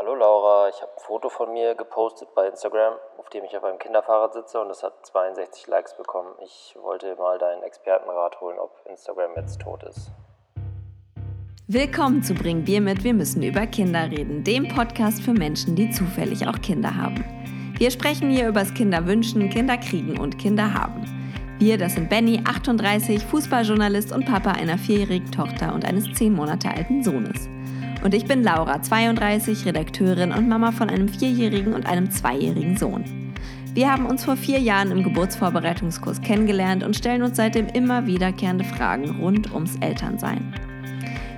Hallo Laura, ich habe ein Foto von mir gepostet bei Instagram, auf dem ich auf einem Kinderfahrrad sitze und es hat 62 Likes bekommen. Ich wollte mal deinen Expertenrat holen, ob Instagram jetzt tot ist. Willkommen zu Bring Bier mit, wir müssen über Kinder reden, dem Podcast für Menschen, die zufällig auch Kinder haben. Wir sprechen hier übers Kinderwünschen, Kinderkriegen und Kinderhaben. Wir, das sind Benny, 38, Fußballjournalist und Papa einer vierjährigen Tochter und eines zehn Monate alten Sohnes. Und ich bin Laura, 32, Redakteurin und Mama von einem vierjährigen und einem zweijährigen Sohn. Wir haben uns vor vier Jahren im Geburtsvorbereitungskurs kennengelernt und stellen uns seitdem immer wiederkehrende Fragen rund ums Elternsein.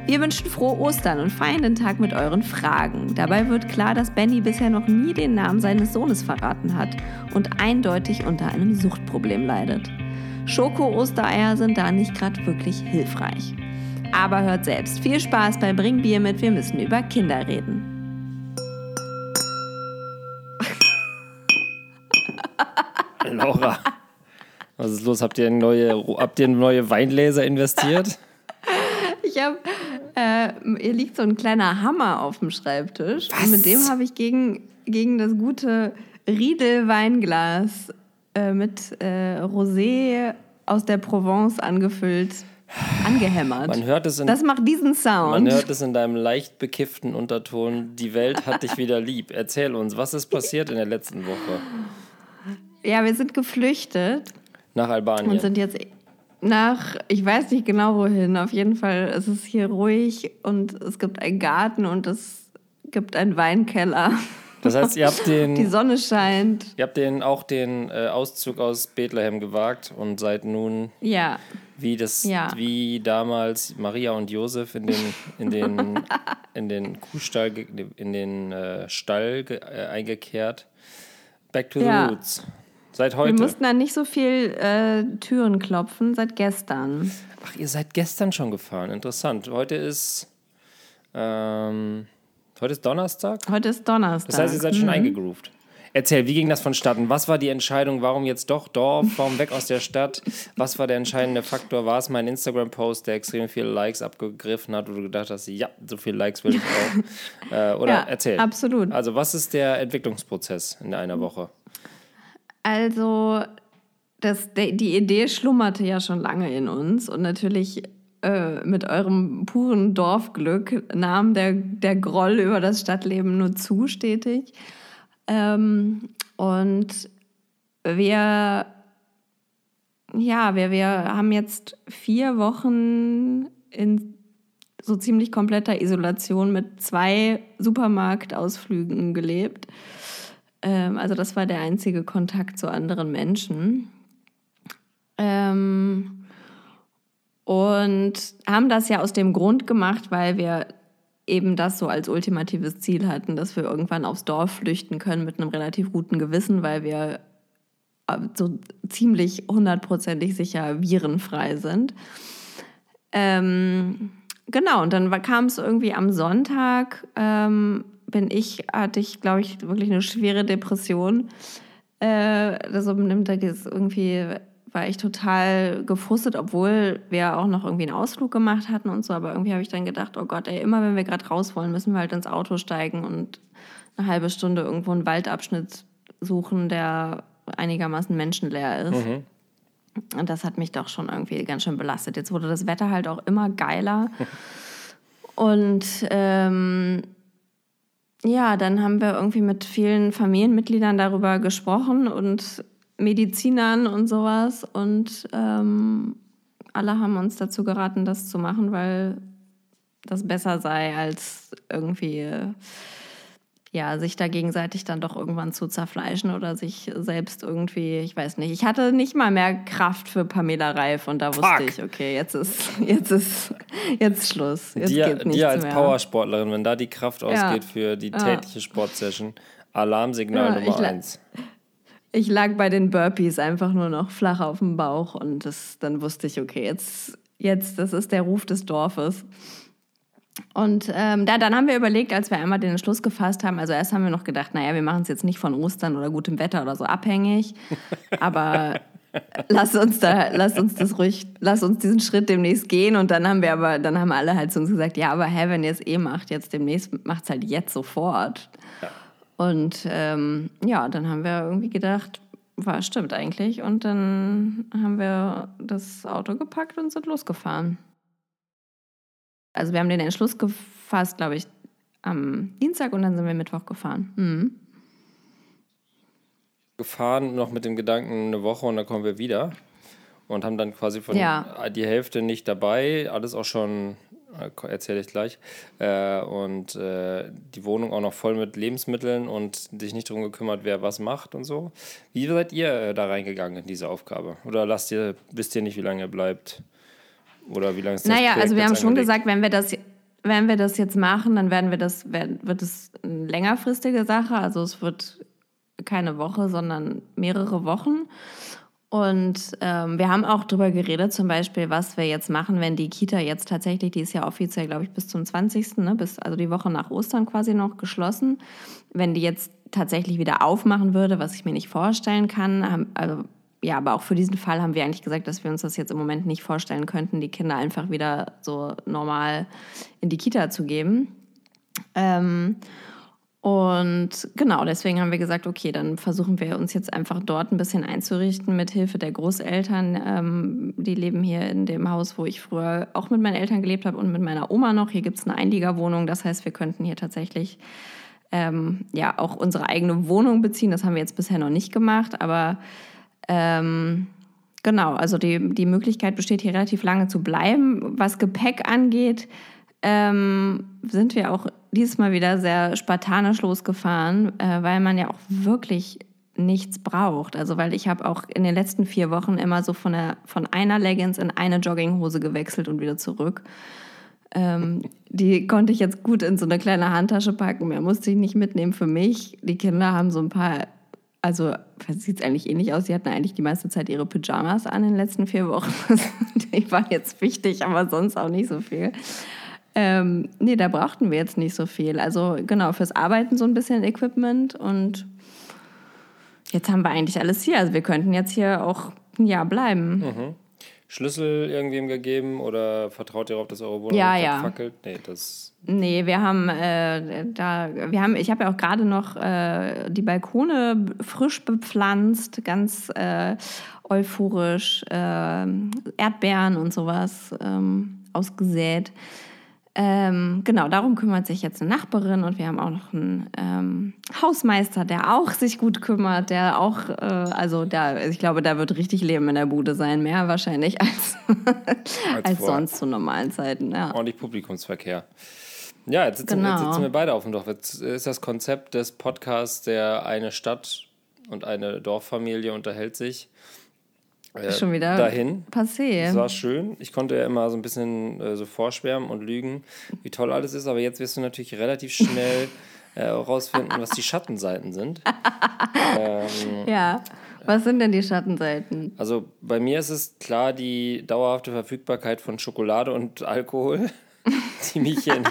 Wir wünschen frohe Ostern und feiern den Tag mit euren Fragen. Dabei wird klar, dass Benny bisher noch nie den Namen seines Sohnes verraten hat und eindeutig unter einem Suchtproblem leidet. Schoko-Ostereier sind da nicht gerade wirklich hilfreich. Aber hört selbst. Viel Spaß bei Bring Bier mit. Wir müssen über Kinder reden. Laura, was ist los? Habt ihr neue, habt ihr neue Weingläser investiert? Ich habe, äh, hier liegt so ein kleiner Hammer auf dem Schreibtisch. Was? Und mit dem habe ich gegen, gegen das gute Riedel-Weinglas äh, mit äh, Rosé aus der Provence angefüllt angehämmert. Man hört es in, das macht diesen Sound. Man hört es in deinem leicht bekifften Unterton. Die Welt hat dich wieder lieb. Erzähl uns, was ist passiert in der letzten Woche? Ja, wir sind geflüchtet. Nach Albanien. Und sind jetzt nach, ich weiß nicht genau wohin. Auf jeden Fall ist es hier ruhig und es gibt einen Garten und es gibt einen Weinkeller. Das heißt, ihr habt den. Die Sonne scheint. Ihr habt den auch den äh, Auszug aus Bethlehem gewagt und seid nun. Ja. Wie das, ja. wie damals Maria und Josef in den, in den, in den Kuhstall, in den äh, Stall äh, eingekehrt. Back to ja. the roots. Seit heute. Wir mussten dann nicht so viel äh, Türen klopfen, seit gestern. Ach, ihr seid gestern schon gefahren. Interessant. Heute ist. Ähm, Heute ist Donnerstag? Heute ist Donnerstag. Das heißt, ihr seid mhm. schon eingegroovt. Erzähl, wie ging das vonstatten? Was war die Entscheidung? Warum jetzt doch Dorf? Warum weg aus der Stadt? Was war der entscheidende Faktor? War es mein Instagram-Post, der extrem viele Likes abgegriffen hat, wo du gedacht hast, ja, so viele Likes will ich auch? äh, oder ja, erzähl. Absolut. Also, was ist der Entwicklungsprozess in einer Woche? Also, das, die Idee schlummerte ja schon lange in uns und natürlich äh, mit eurem puren Dorfglück nahm der, der Groll über das Stadtleben nur zu stetig. Ähm, und wir, ja, wir, wir haben jetzt vier Wochen in so ziemlich kompletter Isolation mit zwei Supermarktausflügen gelebt. Ähm, also das war der einzige Kontakt zu anderen Menschen. Ähm, und haben das ja aus dem Grund gemacht, weil wir eben das so als ultimatives Ziel hatten, dass wir irgendwann aufs Dorf flüchten können mit einem relativ guten Gewissen, weil wir äh, so ziemlich hundertprozentig sicher virenfrei sind. Ähm, genau, und dann kam es irgendwie am Sonntag, ähm, bin ich, hatte ich, glaube ich, wirklich eine schwere Depression. Äh, also nimmt da irgendwie war ich total gefrustet, obwohl wir auch noch irgendwie einen Ausflug gemacht hatten und so. Aber irgendwie habe ich dann gedacht, oh Gott, ey, immer wenn wir gerade raus wollen, müssen wir halt ins Auto steigen und eine halbe Stunde irgendwo einen Waldabschnitt suchen, der einigermaßen menschenleer ist. Mhm. Und das hat mich doch schon irgendwie ganz schön belastet. Jetzt wurde das Wetter halt auch immer geiler. und ähm, ja, dann haben wir irgendwie mit vielen Familienmitgliedern darüber gesprochen und Medizinern und sowas. Und ähm, alle haben uns dazu geraten, das zu machen, weil das besser sei, als irgendwie ja, sich da gegenseitig dann doch irgendwann zu zerfleischen oder sich selbst irgendwie, ich weiß nicht. Ich hatte nicht mal mehr Kraft für Pamela Reif und da wusste ich, okay, jetzt ist, jetzt ist, jetzt Schluss. Jetzt dir, geht dir als mehr. Powersportlerin, wenn da die Kraft ausgeht ja. für die tägliche ja. Sportsession, Alarmsignal ja, Nummer eins. Ich lag bei den Burpees einfach nur noch flach auf dem Bauch und das, dann wusste ich, okay, jetzt, jetzt, das ist der Ruf des Dorfes. Und ähm, da, dann haben wir überlegt, als wir einmal den Entschluss gefasst haben, also erst haben wir noch gedacht, naja, wir machen es jetzt nicht von Ostern oder gutem Wetter oder so abhängig, aber lass uns da, lass uns das ruhig, lass uns diesen Schritt demnächst gehen. Und dann haben wir aber, dann haben alle halt zu uns gesagt, ja, aber hä, wenn ihr es eh macht, jetzt demnächst macht es halt jetzt sofort. Ja. Und ähm, ja, dann haben wir irgendwie gedacht, war stimmt eigentlich. Und dann haben wir das Auto gepackt und sind losgefahren. Also wir haben den Entschluss gefasst, glaube ich, am Dienstag und dann sind wir Mittwoch gefahren. Mhm. Gefahren, noch mit dem Gedanken eine Woche und dann kommen wir wieder. Und haben dann quasi von Ja. die Hälfte nicht dabei, alles auch schon, erzähle ich gleich. Äh, und äh, die Wohnung auch noch voll mit Lebensmitteln und dich nicht darum gekümmert, wer was macht und so. Wie seid ihr äh, da reingegangen in diese Aufgabe? Oder lasst ihr, wisst ihr nicht, wie lange ihr bleibt? Oder wie lange das Naja, also wir haben schon angelegt? gesagt, wenn wir das, wenn wir das jetzt machen, dann werden wir das, werden- wird es eine längerfristige Sache. Also es wird keine Woche, sondern mehrere Wochen. Und ähm, wir haben auch drüber geredet, zum Beispiel, was wir jetzt machen, wenn die Kita jetzt tatsächlich, die ist ja offiziell, glaube ich, bis zum 20., ne, bis, also die Woche nach Ostern quasi noch geschlossen. Wenn die jetzt tatsächlich wieder aufmachen würde, was ich mir nicht vorstellen kann, haben, also ja, aber auch für diesen Fall haben wir eigentlich gesagt, dass wir uns das jetzt im Moment nicht vorstellen könnten, die Kinder einfach wieder so normal in die Kita zu geben. Ähm, und genau, deswegen haben wir gesagt, okay, dann versuchen wir uns jetzt einfach dort ein bisschen einzurichten mit Hilfe der Großeltern. Ähm, die leben hier in dem Haus, wo ich früher auch mit meinen Eltern gelebt habe und mit meiner Oma noch. Hier gibt es eine Einliegerwohnung, das heißt, wir könnten hier tatsächlich ähm, ja auch unsere eigene Wohnung beziehen. Das haben wir jetzt bisher noch nicht gemacht, aber ähm, genau, also die, die Möglichkeit besteht hier relativ lange zu bleiben. Was Gepäck angeht, ähm, sind wir auch dieses Mal wieder sehr spartanisch losgefahren, äh, weil man ja auch wirklich nichts braucht. Also weil ich habe auch in den letzten vier Wochen immer so von, der, von einer Leggings in eine Jogginghose gewechselt und wieder zurück. Ähm, die konnte ich jetzt gut in so eine kleine Handtasche packen. Mehr musste ich nicht mitnehmen für mich. Die Kinder haben so ein paar, also sieht es eigentlich ähnlich aus. Sie hatten eigentlich die meiste Zeit ihre Pyjamas an in den letzten vier Wochen. die waren jetzt wichtig, aber sonst auch nicht so viel. Ähm, nee, da brauchten wir jetzt nicht so viel. Also genau, fürs Arbeiten so ein bisschen Equipment und jetzt haben wir eigentlich alles hier. Also wir könnten jetzt hier auch ein Jahr bleiben. Schlüssel irgendwem gegeben oder vertraut ihr darauf, dass eure Wohnung Ja, ja. fackelt? Nee, das. Nee, wir haben äh, da, wir haben, ich habe ja auch gerade noch äh, die Balkone frisch bepflanzt, ganz äh, euphorisch, äh, Erdbeeren und sowas ähm, ausgesät. Ähm, genau, darum kümmert sich jetzt eine Nachbarin und wir haben auch noch einen ähm, Hausmeister, der auch sich gut kümmert, der auch, äh, also da, ich glaube, da wird richtig Leben in der Bude sein, mehr wahrscheinlich als, als, vorher. sonst zu normalen Zeiten. Ja. ordentlich Publikumsverkehr. Ja, jetzt sitzen, Genau. jetzt sitzen wir beide auf dem Dorf. Jetzt ist das Konzept des Podcasts, der eine Stadt und eine Dorffamilie unterhält sich. Äh, Schon wieder dahin. passé. Das war schön. Ich konnte ja immer so ein bisschen äh, so vorschwärmen und lügen, wie toll alles ist, aber jetzt wirst du natürlich relativ schnell äh, herausfinden, was die Schattenseiten sind. ähm, Ja. Was sind denn die Schattenseiten? also bei mir ist es klar die dauerhafte Verfügbarkeit von Schokolade und Alkohol, die mich hier in,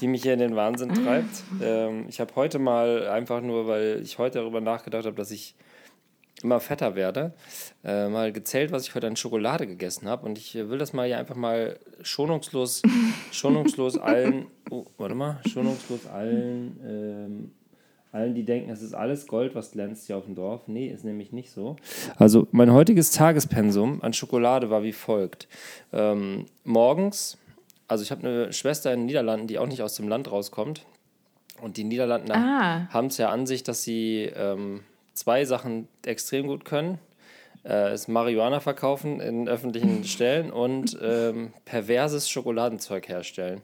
die mich hier in den Wahnsinn treibt. Ähm, ich habe heute mal einfach nur, weil ich heute darüber nachgedacht habe, dass ich immer fetter werde, äh, mal gezählt, was ich heute an Schokolade gegessen habe. Und ich äh, will das mal hier einfach mal schonungslos, schonungslos allen, oh, warte mal, schonungslos allen, ähm, allen, die denken, es ist alles Gold, was glänzt hier auf dem Dorf. Nee, ist nämlich nicht so. Also mein heutiges Tagespensum an Schokolade war wie folgt. Ähm, morgens, also ich habe eine Schwester in den Niederlanden, die auch nicht aus dem Land rauskommt. Und die Niederlanden Ah. haben es ja an sich, dass sie ähm, zwei Sachen extrem gut können. Äh, ist Marihuana verkaufen in öffentlichen Stellen und ähm, perverses Schokoladenzeug herstellen.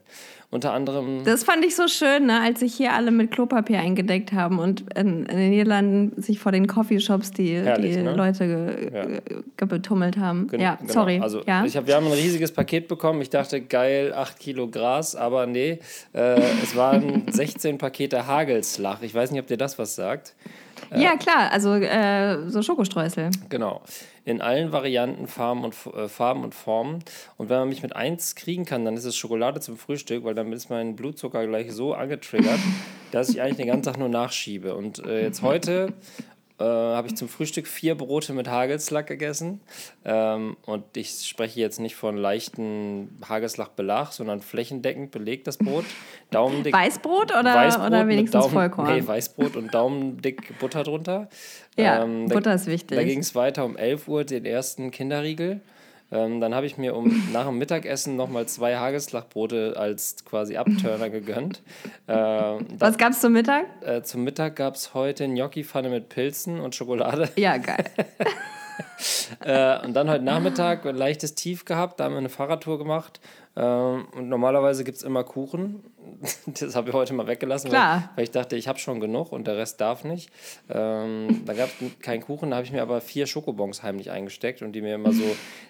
Unter anderem Das fand ich so schön, ne? als sich hier alle mit Klopapier eingedeckt haben und in, in den Niederlanden sich vor den Coffeeshops die, Herrlich, die ne? Leute ge, Ja. ge, gebetummelt haben. Gen- ja, genau. sorry. Also ja. ich hab, wir haben ein riesiges Paket bekommen. Ich dachte, geil, 8 Kilo Gras, aber nee, äh, es waren 16 Pakete Hagelslach. Ich weiß nicht, ob dir das was sagt. Ja, klar, also äh, so Schokostreusel. Genau. In allen Varianten, Farben und, äh, Farben und Formen. Und wenn man mich mit eins kriegen kann, dann ist es Schokolade zum Frühstück, weil dann ist mein Blutzucker gleich so angetriggert, dass ich eigentlich den ganzen Tag nur nachschiebe. Und äh, jetzt heute äh, habe ich zum Frühstück vier Brote mit Hagelslack gegessen. Ähm, und ich spreche jetzt nicht von leichten Hagelslack-Belag, sondern flächendeckend belegt das Brot. Daumendick. Weißbrot oder, Weißbrot oder wenigstens Daumen, Vollkorn? Nee, Weißbrot und daumendick Butter drunter. Ja, Ähm, da- Butter ist wichtig. Da ging es weiter um 11 Uhr, den ersten Kinderriegel. Ähm, dann habe ich mir um, nach dem Mittagessen nochmal zwei Hagelslachbrote als quasi Abturner gegönnt. Ähm, Was gab's zum Mittag? äh, zum Mittag gab es heute Gnocchi-Pfanne mit Pilzen und Schokolade. Ja, geil. Äh, und dann heute Nachmittag ein leichtes Tief gehabt, da haben wir eine Fahrradtour gemacht. Ähm, und normalerweise gibt es immer Kuchen. Das habe ich heute mal weggelassen, weil, weil ich dachte, ich habe schon genug und der Rest darf nicht. Ähm, da gab es keinen Kuchen, da habe ich mir aber vier Schokobons heimlich eingesteckt und die mir immer so,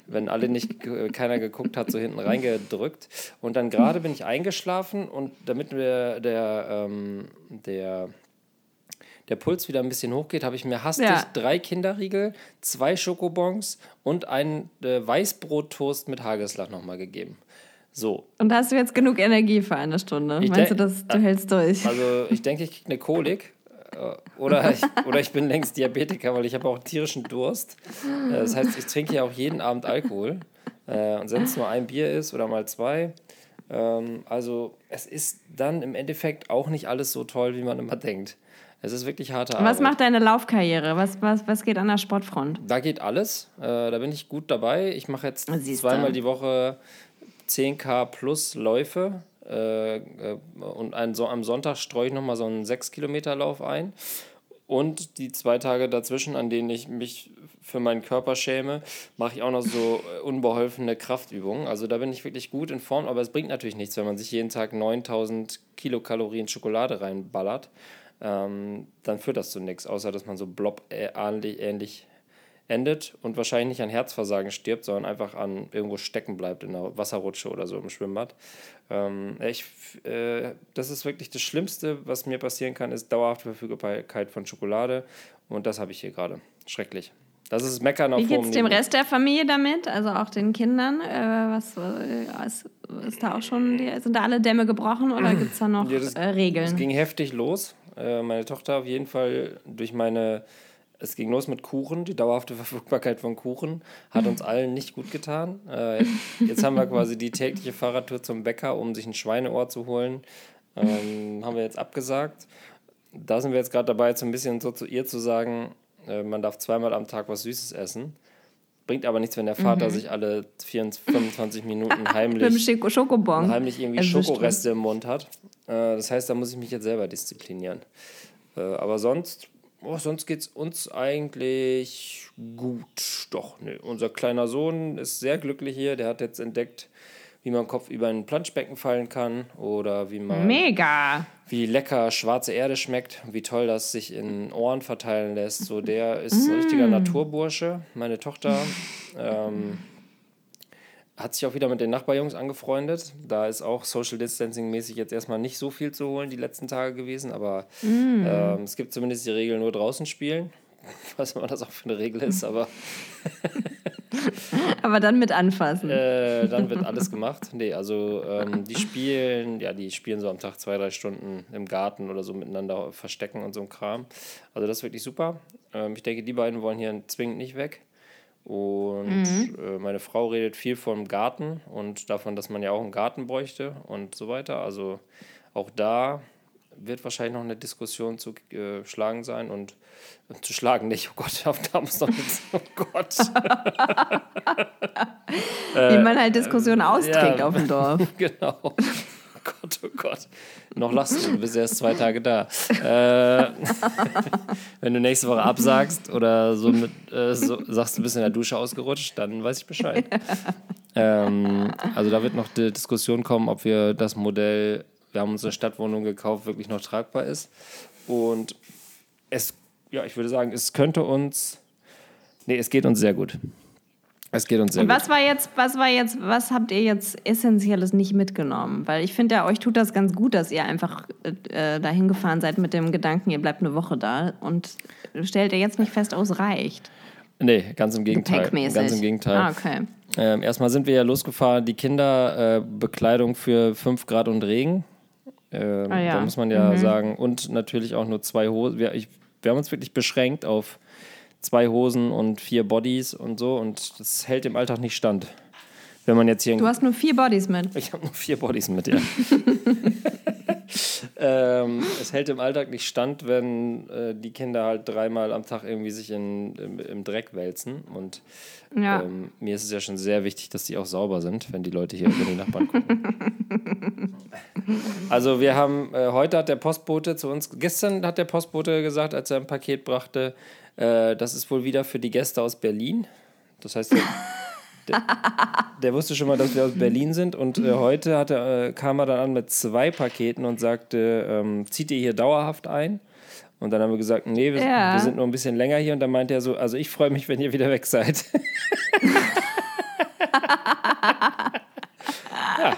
wenn alle nicht, keiner geguckt hat, so hinten reingedrückt. Und dann gerade bin ich eingeschlafen und damit mir der, ähm, der der Puls wieder ein bisschen hochgeht, habe ich mir hastig Ja. drei Kinderriegel, zwei Schokobons und einen äh, Weißbrottoast mit Hagelslag nochmal gegeben. So, Und hast du jetzt genug Energie für eine Stunde? Ich Meinst du, dass du hältst durch? also ich denke, ich kriege eine Kolik. äh, Oder ich, oder ich bin längst Diabetiker, weil ich habe auch tierischen Durst. Äh, Das heißt, ich trinke ja auch jeden Abend Alkohol. Äh, Und wenn es nur ein Bier ist oder mal zwei. Ähm, Also es ist dann im Endeffekt auch nicht alles so toll, wie man immer denkt. Es ist wirklich harte Arbeit. Was macht deine Laufkarriere? Was, was, was geht an der Sportfront? Da geht alles. Äh, da bin ich gut dabei. Ich mache jetzt Siehste. zweimal die Woche 10k plus Läufe. Äh, äh, und ein, so, am Sonntag streue ich nochmal so einen 6-Kilometer-Lauf ein. Und die zwei Tage dazwischen, an denen ich mich für meinen Körper schäme, mache ich auch noch so äh, unbeholfene Kraftübungen. Also da bin ich wirklich gut in Form, aber es bringt natürlich nichts, wenn man sich jeden Tag 9000 Kilokalorien Schokolade reinballert. Ähm, dann führt das zu nichts, außer dass man so blob äh, ähnlich, ähnlich endet und wahrscheinlich nicht an Herzversagen stirbt, sondern einfach an irgendwo stecken bleibt in der Wasserrutsche oder so im Schwimmbad. Ähm, ich, äh, das ist wirklich das Schlimmste, was mir passieren kann, ist dauerhafte Verfügbarkeit von Schokolade und das habe ich hier gerade. Schrecklich. Das ist Meckern auf Wie geht's hohem dem. Rest der Familie damit? Also auch den Kindern? Äh, was äh, ist, ist da auch schon, die, sind da alle Dämme gebrochen oder gibt es da noch Ja, das- äh, Es Regeln? ging heftig los. Äh, meine Tochter auf jeden Fall durch meine. Es ging los mit Kuchen. Die dauerhafte Verfügbarkeit von Kuchen hat uns allen nicht gut getan. Äh, jetzt haben wir quasi die tägliche Fahrradtour zum Bäcker, um sich ein Schweineohr zu holen. Ähm, haben wir jetzt abgesagt. Da sind wir jetzt gerade dabei, so ein bisschen so zu ihr zu sagen, äh, man darf zweimal am Tag was Süßes essen. Bringt aber nichts, wenn der Vater sich alle 24, 25 Minuten heimlich heimlich irgendwie Schokoreste im Mund hat. Äh, das heißt, da muss ich mich jetzt selber disziplinieren. Äh, aber sonst, oh, sonst geht es uns eigentlich gut. Doch, ne. Unser kleiner Sohn ist sehr glücklich hier. Der hat jetzt entdeckt, wie man Kopf über ein Planschbecken fallen kann oder wie man Mega. wie lecker schwarze Erde schmeckt, wie toll das sich in Ohren verteilen lässt. So, der ist ein richtiger Naturbursche. Meine Tochter ähm, hat sich auch wieder mit den Nachbarjungs angefreundet. Da ist auch Social Distancing mäßig jetzt erstmal nicht so viel zu holen die letzten Tage gewesen, aber ähm, es gibt zumindest die Regel nur draußen spielen. Ich weiß nicht, was das auch für eine Regel ist, aber Aber dann mit anfassen. äh, dann wird alles gemacht. Nee, also ähm, die spielen, ja, die spielen so am Tag zwei, drei Stunden im Garten oder so miteinander verstecken und so ein Kram. Also das ist wirklich super. Ähm, ich denke, die beiden wollen hier zwingend nicht weg. Und äh, meine Frau redet viel vom Garten und davon, dass man ja auch einen Garten bräuchte und so weiter. Also auch da wird wahrscheinlich noch eine Diskussion zu äh, schlagen sein und äh, zu schlagen nicht. Oh Gott, auf da muss noch nichts. Oh Gott. Wie man halt Diskussionen austrägt äh, ja. auf dem Dorf. genau. Oh Gott, oh Gott. Noch lachst du, du bist erst zwei Tage da. Äh, wenn du nächste Woche absagst oder so, mit, so sagst, du bist in der Dusche ausgerutscht, dann weiß ich Bescheid. ähm, also da wird noch die Diskussion kommen, ob wir das Modell, wir haben uns eine Stadtwohnung gekauft, wirklich noch tragbar ist. Und es, ja, ich würde sagen, es könnte uns, nee, es geht uns sehr gut. Es geht uns sehr Und gut. was war jetzt, was war jetzt, was habt ihr jetzt Essentielles nicht mitgenommen? Weil ich finde ja, euch tut das ganz gut, dass ihr einfach äh, dahin gefahren seid mit dem Gedanken, ihr bleibt eine Woche da und stellt ihr jetzt nicht fest, oh, es reicht. Nee, ganz im Gegenteil. Ganz im Gegenteil. Ah, okay. Ähm, erstmal sind wir ja losgefahren, die Kinderbekleidung äh, Bekleidung für 5 Grad und Regen. Ähm, Ah ja. Da muss man ja sagen. Und natürlich auch nur zwei Hosen. Wir, ich, wir haben uns wirklich beschränkt auf zwei Hosen und vier Bodies und so und das hält im Alltag nicht stand. Wenn man jetzt hier Du hast nur vier Bodies mit. ich habe nur vier Bodies mit, ja. ähm, es hält im Alltag nicht stand, wenn äh, die Kinder halt dreimal am Tag irgendwie sich in, im, im Dreck wälzen. Und Ja. ähm, mir ist es ja schon sehr wichtig, dass die auch sauber sind, wenn die Leute hier über die Nachbarn gucken. also wir haben, äh, heute hat der Postbote zu uns, gestern hat der Postbote gesagt, als er ein Paket brachte, äh, das ist wohl wieder für die Gäste aus Berlin. Das heißt, der, der, wusste schon mal, dass wir aus Berlin sind und äh, heute hat er, äh, kam er dann an mit zwei Paketen und sagte, ähm, zieht ihr hier dauerhaft ein? Und dann haben wir gesagt, nee, wir, Ja. wir sind nur ein bisschen länger hier. Und dann meinte er so, also ich freue mich, wenn ihr wieder weg seid. ja,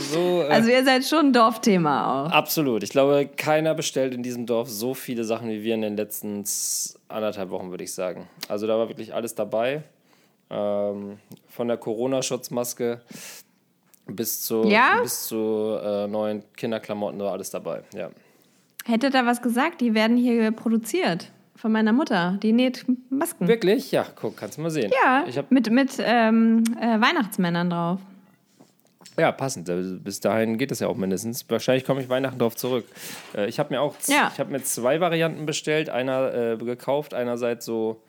so, äh, Also ihr seid schon ein Dorfthema auch. absolut. Ich glaube, keiner bestellt in diesem Dorf so viele Sachen wie wir in den letzten anderthalb Wochen, würde ich sagen. Also da war wirklich alles dabei. Ähm, von der Corona-Schutzmaske bis zu, Ja? bis zu äh, neuen Kinderklamotten war alles dabei. Ja. Hätte da was gesagt? Die werden hier produziert. Von meiner Mutter. Die näht Masken. Wirklich? Ja, guck, kannst du mal sehen. Ja, Ich hab, mit, mit ähm, äh, Weihnachtsmännern drauf. ja, passend. Also Bis dahin geht es ja auch mindestens. Wahrscheinlich komme ich Weihnachten drauf zurück. Äh, ich habe mir auch Ja. ich habe mir zwei Varianten bestellt. Einer äh, gekauft, einerseits so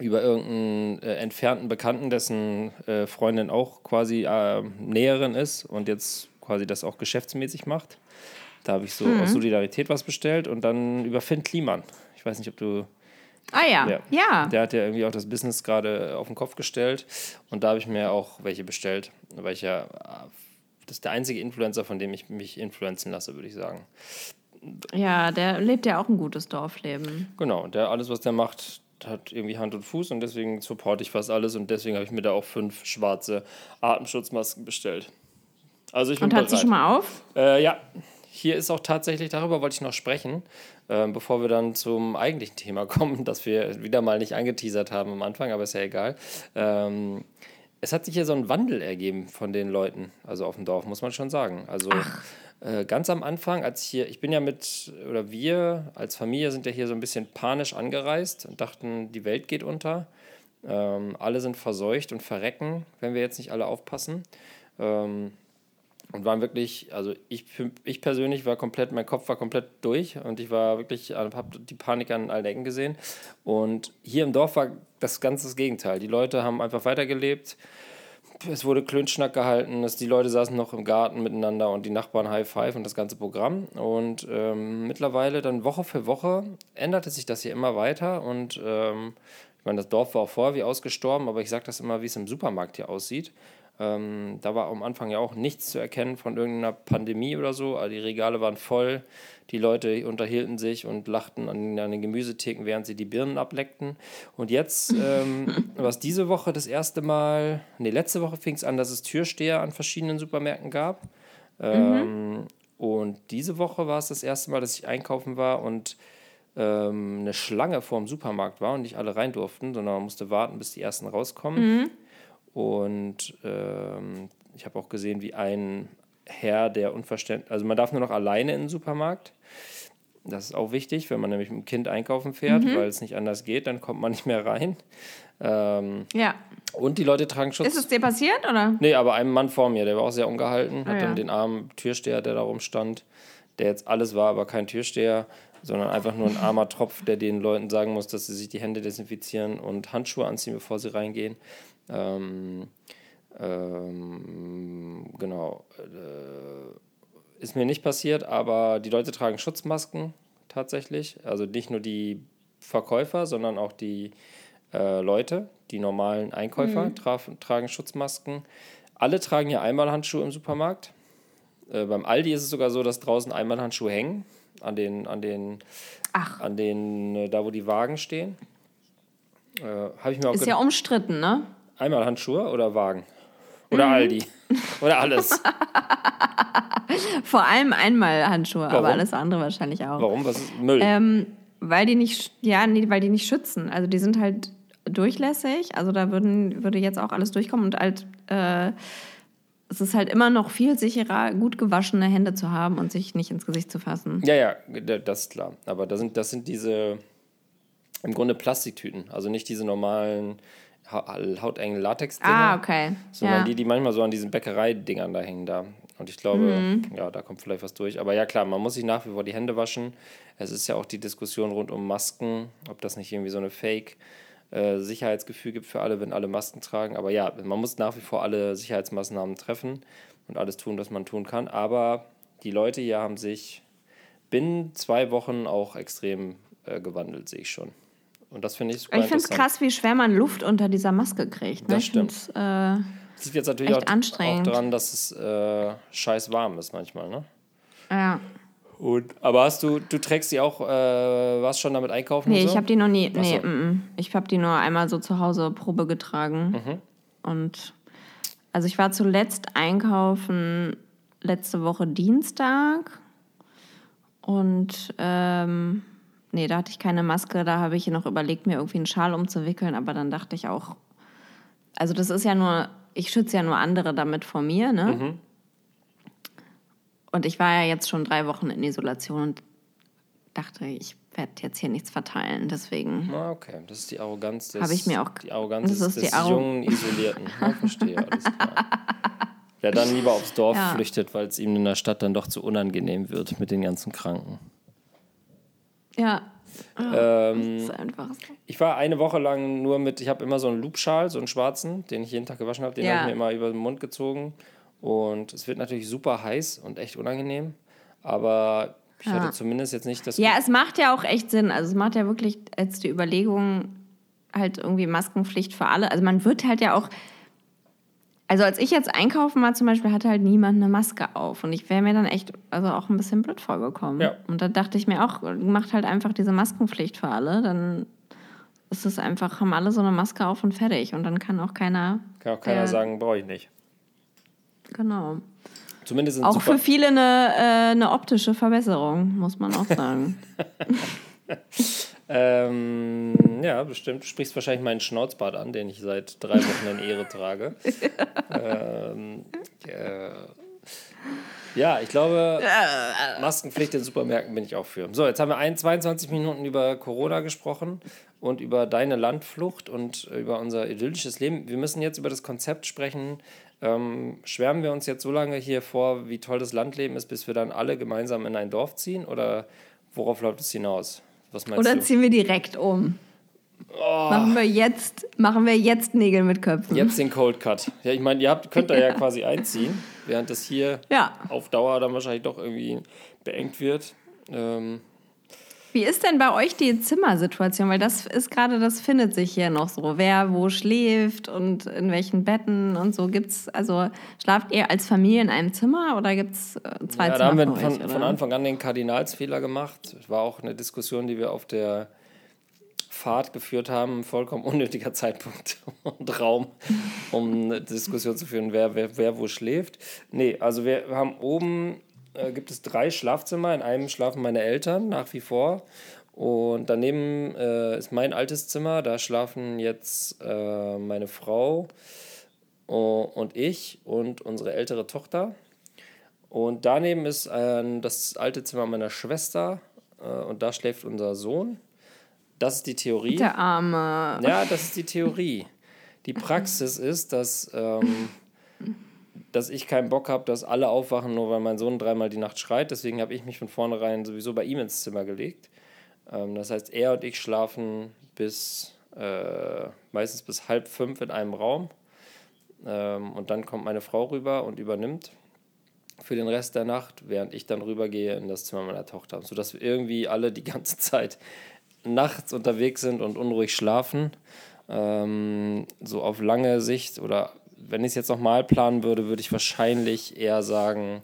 über irgendeinen äh, entfernten Bekannten, dessen äh, Freundin auch quasi äh, Näherin ist und jetzt quasi das auch geschäftsmäßig macht. Da habe ich so Mhm. aus Solidarität was bestellt und dann über Finn Kliman. Ich weiß nicht, ob du Ah ja. Ja. Ja. Der hat ja irgendwie auch das Business gerade auf den Kopf gestellt. Und da habe ich mir auch welche bestellt, weil ich ja, das ist der einzige Influencer, von dem ich mich influenzen lasse, würde ich sagen. Ja, der lebt ja auch ein gutes Dorfleben. Genau, der alles, was der macht, hat irgendwie Hand und Fuß und deswegen supporte ich fast alles und deswegen habe ich mir da auch fünf schwarze Atemschutzmasken bestellt. Also ich bin Und hat bereit. sie schon mal auf? Äh, ja, hier ist auch tatsächlich, darüber wollte ich noch sprechen, ähm, bevor wir dann zum eigentlichen Thema kommen, das wir wieder mal nicht angeteasert haben am Anfang, aber ist ja egal. Ähm, es hat sich hier so ein Wandel ergeben von den Leuten, also auf dem Dorf, muss man schon sagen. Also äh, ganz am Anfang, als ich hier, ich bin ja mit, oder wir als Familie sind ja hier so ein bisschen panisch angereist und dachten, die Welt geht unter. Ähm, alle sind verseucht und verrecken, wenn wir jetzt nicht alle aufpassen. Ähm, und waren wirklich, also ich, ich persönlich war komplett, mein Kopf war komplett durch und ich war wirklich, habe die Panik an allen Ecken gesehen. Und hier im Dorf war das ganz das Gegenteil. Die Leute haben einfach weitergelebt. Es wurde Klönschnack gehalten, es, die Leute saßen noch im Garten miteinander und die Nachbarn High Five und das ganze Programm. Und ähm, mittlerweile dann Woche für Woche änderte sich das hier immer weiter und ähm, ich meine, das Dorf war auch vorher wie ausgestorben, aber ich sage das immer, wie es im Supermarkt hier aussieht. Ähm, da war am Anfang ja auch nichts zu erkennen von irgendeiner Pandemie oder so. Also die Regale waren voll, die Leute unterhielten sich und lachten an, an den Gemüsetheken, während sie die Birnen ableckten. Und jetzt, ähm, was diese Woche das erste Mal, nee, letzte Woche fing es an, dass es Türsteher an verschiedenen Supermärkten gab. Ähm, Und diese Woche war es das erste Mal, dass ich einkaufen war und ähm, eine Schlange vor dem Supermarkt war und nicht alle rein durften, sondern man musste warten, bis die ersten rauskommen. Und ähm, ich habe auch gesehen, wie ein Herr, der unverständlich, also man darf nur noch alleine in den Supermarkt. Das ist auch wichtig, wenn man nämlich mit dem Kind einkaufen fährt, weil es nicht anders geht, dann kommt man nicht mehr rein. Ähm, Ja. und die Leute tragen Schutz. Ist es dir passiert, oder? Nee, aber einem Mann vor mir, der war auch sehr ungehalten, hat Ah, ja. dann den armen Türsteher, der da rumstand, der jetzt alles war, aber kein Türsteher, sondern einfach nur ein armer Tropf, der den Leuten sagen muss, dass sie sich die Hände desinfizieren und Handschuhe anziehen, bevor sie reingehen. Ähm, ähm, genau. Äh, ist mir nicht passiert, aber die Leute tragen Schutzmasken tatsächlich. Also nicht nur die Verkäufer, sondern auch die äh, Leute, die normalen Einkäufer traf, tragen Schutzmasken. Alle tragen hier Einmalhandschuhe im Supermarkt. Äh, beim Aldi ist es sogar so, dass draußen Einmalhandschuhe hängen an den, an den, Ach. an den, äh, da wo die Wagen stehen. Äh, ich mir auch Ist ja umstritten, ne? Einmalhandschuhe oder Wagen? Oder Mhm. Aldi? Oder alles? Vor allem einmal Handschuhe, Warum? aber alles andere wahrscheinlich auch. Warum? Was ist Müll? Ähm, weil die nicht, ja, nee, weil die nicht schützen. Also die sind halt durchlässig. Also da würden, würde jetzt auch alles durchkommen und halt, äh, es ist halt immer noch viel sicherer, gut gewaschene Hände zu haben und sich nicht ins Gesicht zu fassen. Ja, ja, das ist klar. Aber das sind, das sind diese im Grunde Plastiktüten. Also nicht diese normalen hautengen Latex-Dinger. Ah, okay. Sondern ja. die, die manchmal so an diesen Bäckereidingern da hängen da. Und ich glaube, Mhm. ja, da kommt vielleicht was durch. Aber ja, klar, man muss sich nach wie vor die Hände waschen. Es ist ja auch die Diskussion rund um Masken, ob das nicht irgendwie so eine Fake- äh, Sicherheitsgefühl gibt für alle, wenn alle Masken tragen. Aber ja, man muss nach wie vor alle Sicherheitsmaßnahmen treffen und alles tun, was man tun kann. Aber die Leute hier haben sich binnen zwei Wochen auch extrem äh, gewandelt, sehe ich schon. Und das finde ich super Ich finde es krass, wie schwer man Luft unter dieser Maske kriegt. Ne? Das find's, Äh, Das liegt jetzt natürlich auch, auch daran, dass es äh, scheiß warm ist manchmal, ne? ja. Und, aber hast du, du trägst die auch, äh, warst schon damit einkaufen? Nee, so? ich habe die noch nie. Nee, so. mm, mm. ich habe die nur einmal so zu Hause Probe getragen. Mhm. Und also ich war zuletzt einkaufen letzte Woche Dienstag. Und ähm, nee, da hatte ich keine Maske. Da habe ich noch überlegt, mir irgendwie einen Schal umzuwickeln. Aber dann dachte ich auch, also das ist ja nur, ich schütze ja nur andere damit vor mir, ne? Mhm. Und ich war ja jetzt schon drei Wochen in Isolation und dachte, ich werde jetzt hier nichts verteilen. Deswegen. Ah, okay. Das ist die Arroganz des, ich mir auch- die Arroganz des, die des Arro- jungen Isolierten. Ja, verstehe, alles klar. Der dann lieber aufs Dorf Ja. flüchtet, weil es ihm in der Stadt dann doch zu unangenehm wird mit den ganzen Kranken. Ja. Ähm, Das ist einfach so. Ich war eine Woche lang nur mit, ich habe immer so einen Loopschal, so einen schwarzen, den ich jeden Tag gewaschen habe, den Ja. habe ich mir immer über den Mund gezogen. Und es wird natürlich super heiß und echt unangenehm. Aber ich Ja. hatte zumindest jetzt nicht das Ja, es macht ja auch echt Sinn. Also es macht ja wirklich als die Überlegung halt irgendwie Maskenpflicht für alle. Also man wird halt ja auch. Also als ich jetzt einkaufen war zum Beispiel, hatte halt niemand eine Maske auf. Und ich wäre mir dann echt also auch ein bisschen blöd vorgekommen. Ja. Und da dachte ich mir auch, macht halt einfach diese Maskenpflicht für alle. Dann ist es einfach, haben alle so eine Maske auf und fertig. Und dann kann auch keiner. kann auch keiner der- sagen, brauche ich nicht. Genau. Zumindest Auch super, für viele eine, äh, eine optische Verbesserung, muss man auch sagen. Ähm, ja, bestimmt. Du sprichst wahrscheinlich meinen Schnauzbart an, den ich seit drei Wochen in Ehre trage. ähm, äh, ja, ich glaube, Maskenpflicht in Supermärkten bin ich auch für. So, jetzt haben wir ein, 22 Minuten über Corona gesprochen und über deine Landflucht und über unser idyllisches Leben. Wir müssen jetzt über das Konzept sprechen. Ähm, schwärmen wir uns jetzt so lange hier vor, wie toll das Landleben ist, bis wir dann alle gemeinsam in ein Dorf ziehen? Oder worauf läuft es hinaus? Was meinst Oder du? ziehen wir direkt um? Machen, wir jetzt, machen wir jetzt Nägel mit Köpfen? Jetzt den Cold Cut. Ja, ich meine, ihr habt, könnt da ja quasi einziehen, während das hier Ja. auf Dauer dann wahrscheinlich doch irgendwie beengt wird. Ähm, Wie ist denn bei euch die Zimmersituation? Weil das ist gerade, das findet sich hier noch so. Wer wo schläft und in welchen Betten und so. Gibt's, also schlaft ihr als Familie in einem Zimmer oder gibt es äh, zwei ja, da Zimmer haben wir von, euch? von? Anfang an den Kardinalsfehler gemacht. Es war auch eine Diskussion, die wir auf der Fahrt geführt haben. Vollkommen unnötiger Zeitpunkt und Raum, um eine Diskussion zu führen, wer, wer, wer wo schläft. Nee, also wir haben oben, äh, gibt es drei Schlafzimmer. In einem schlafen meine Eltern nach wie vor. Und daneben äh, ist mein altes Zimmer. Da schlafen jetzt äh, meine Frau äh, und ich und unsere ältere Tochter. Und daneben ist das alte Zimmer meiner Schwester äh, und da schläft unser Sohn. Das ist die Theorie. Der arme. Ja, das ist die Theorie. Die Praxis ist, dass, ähm, dass ich keinen Bock habe, dass alle aufwachen, nur weil mein Sohn dreimal die Nacht schreit. Deswegen habe ich mich von vornherein sowieso bei ihm ins Zimmer gelegt. Ähm, das heißt, er und ich schlafen bis äh, meistens bis halb fünf in einem Raum. Ähm, und dann kommt meine Frau rüber und übernimmt für den Rest der Nacht, während ich dann rübergehe in das Zimmer meiner Tochter. Sodass wir irgendwie alle die ganze Zeit nachts unterwegs sind und unruhig schlafen. Ähm, so auf lange Sicht oder wenn ich es jetzt nochmal planen würde, würde ich wahrscheinlich eher sagen,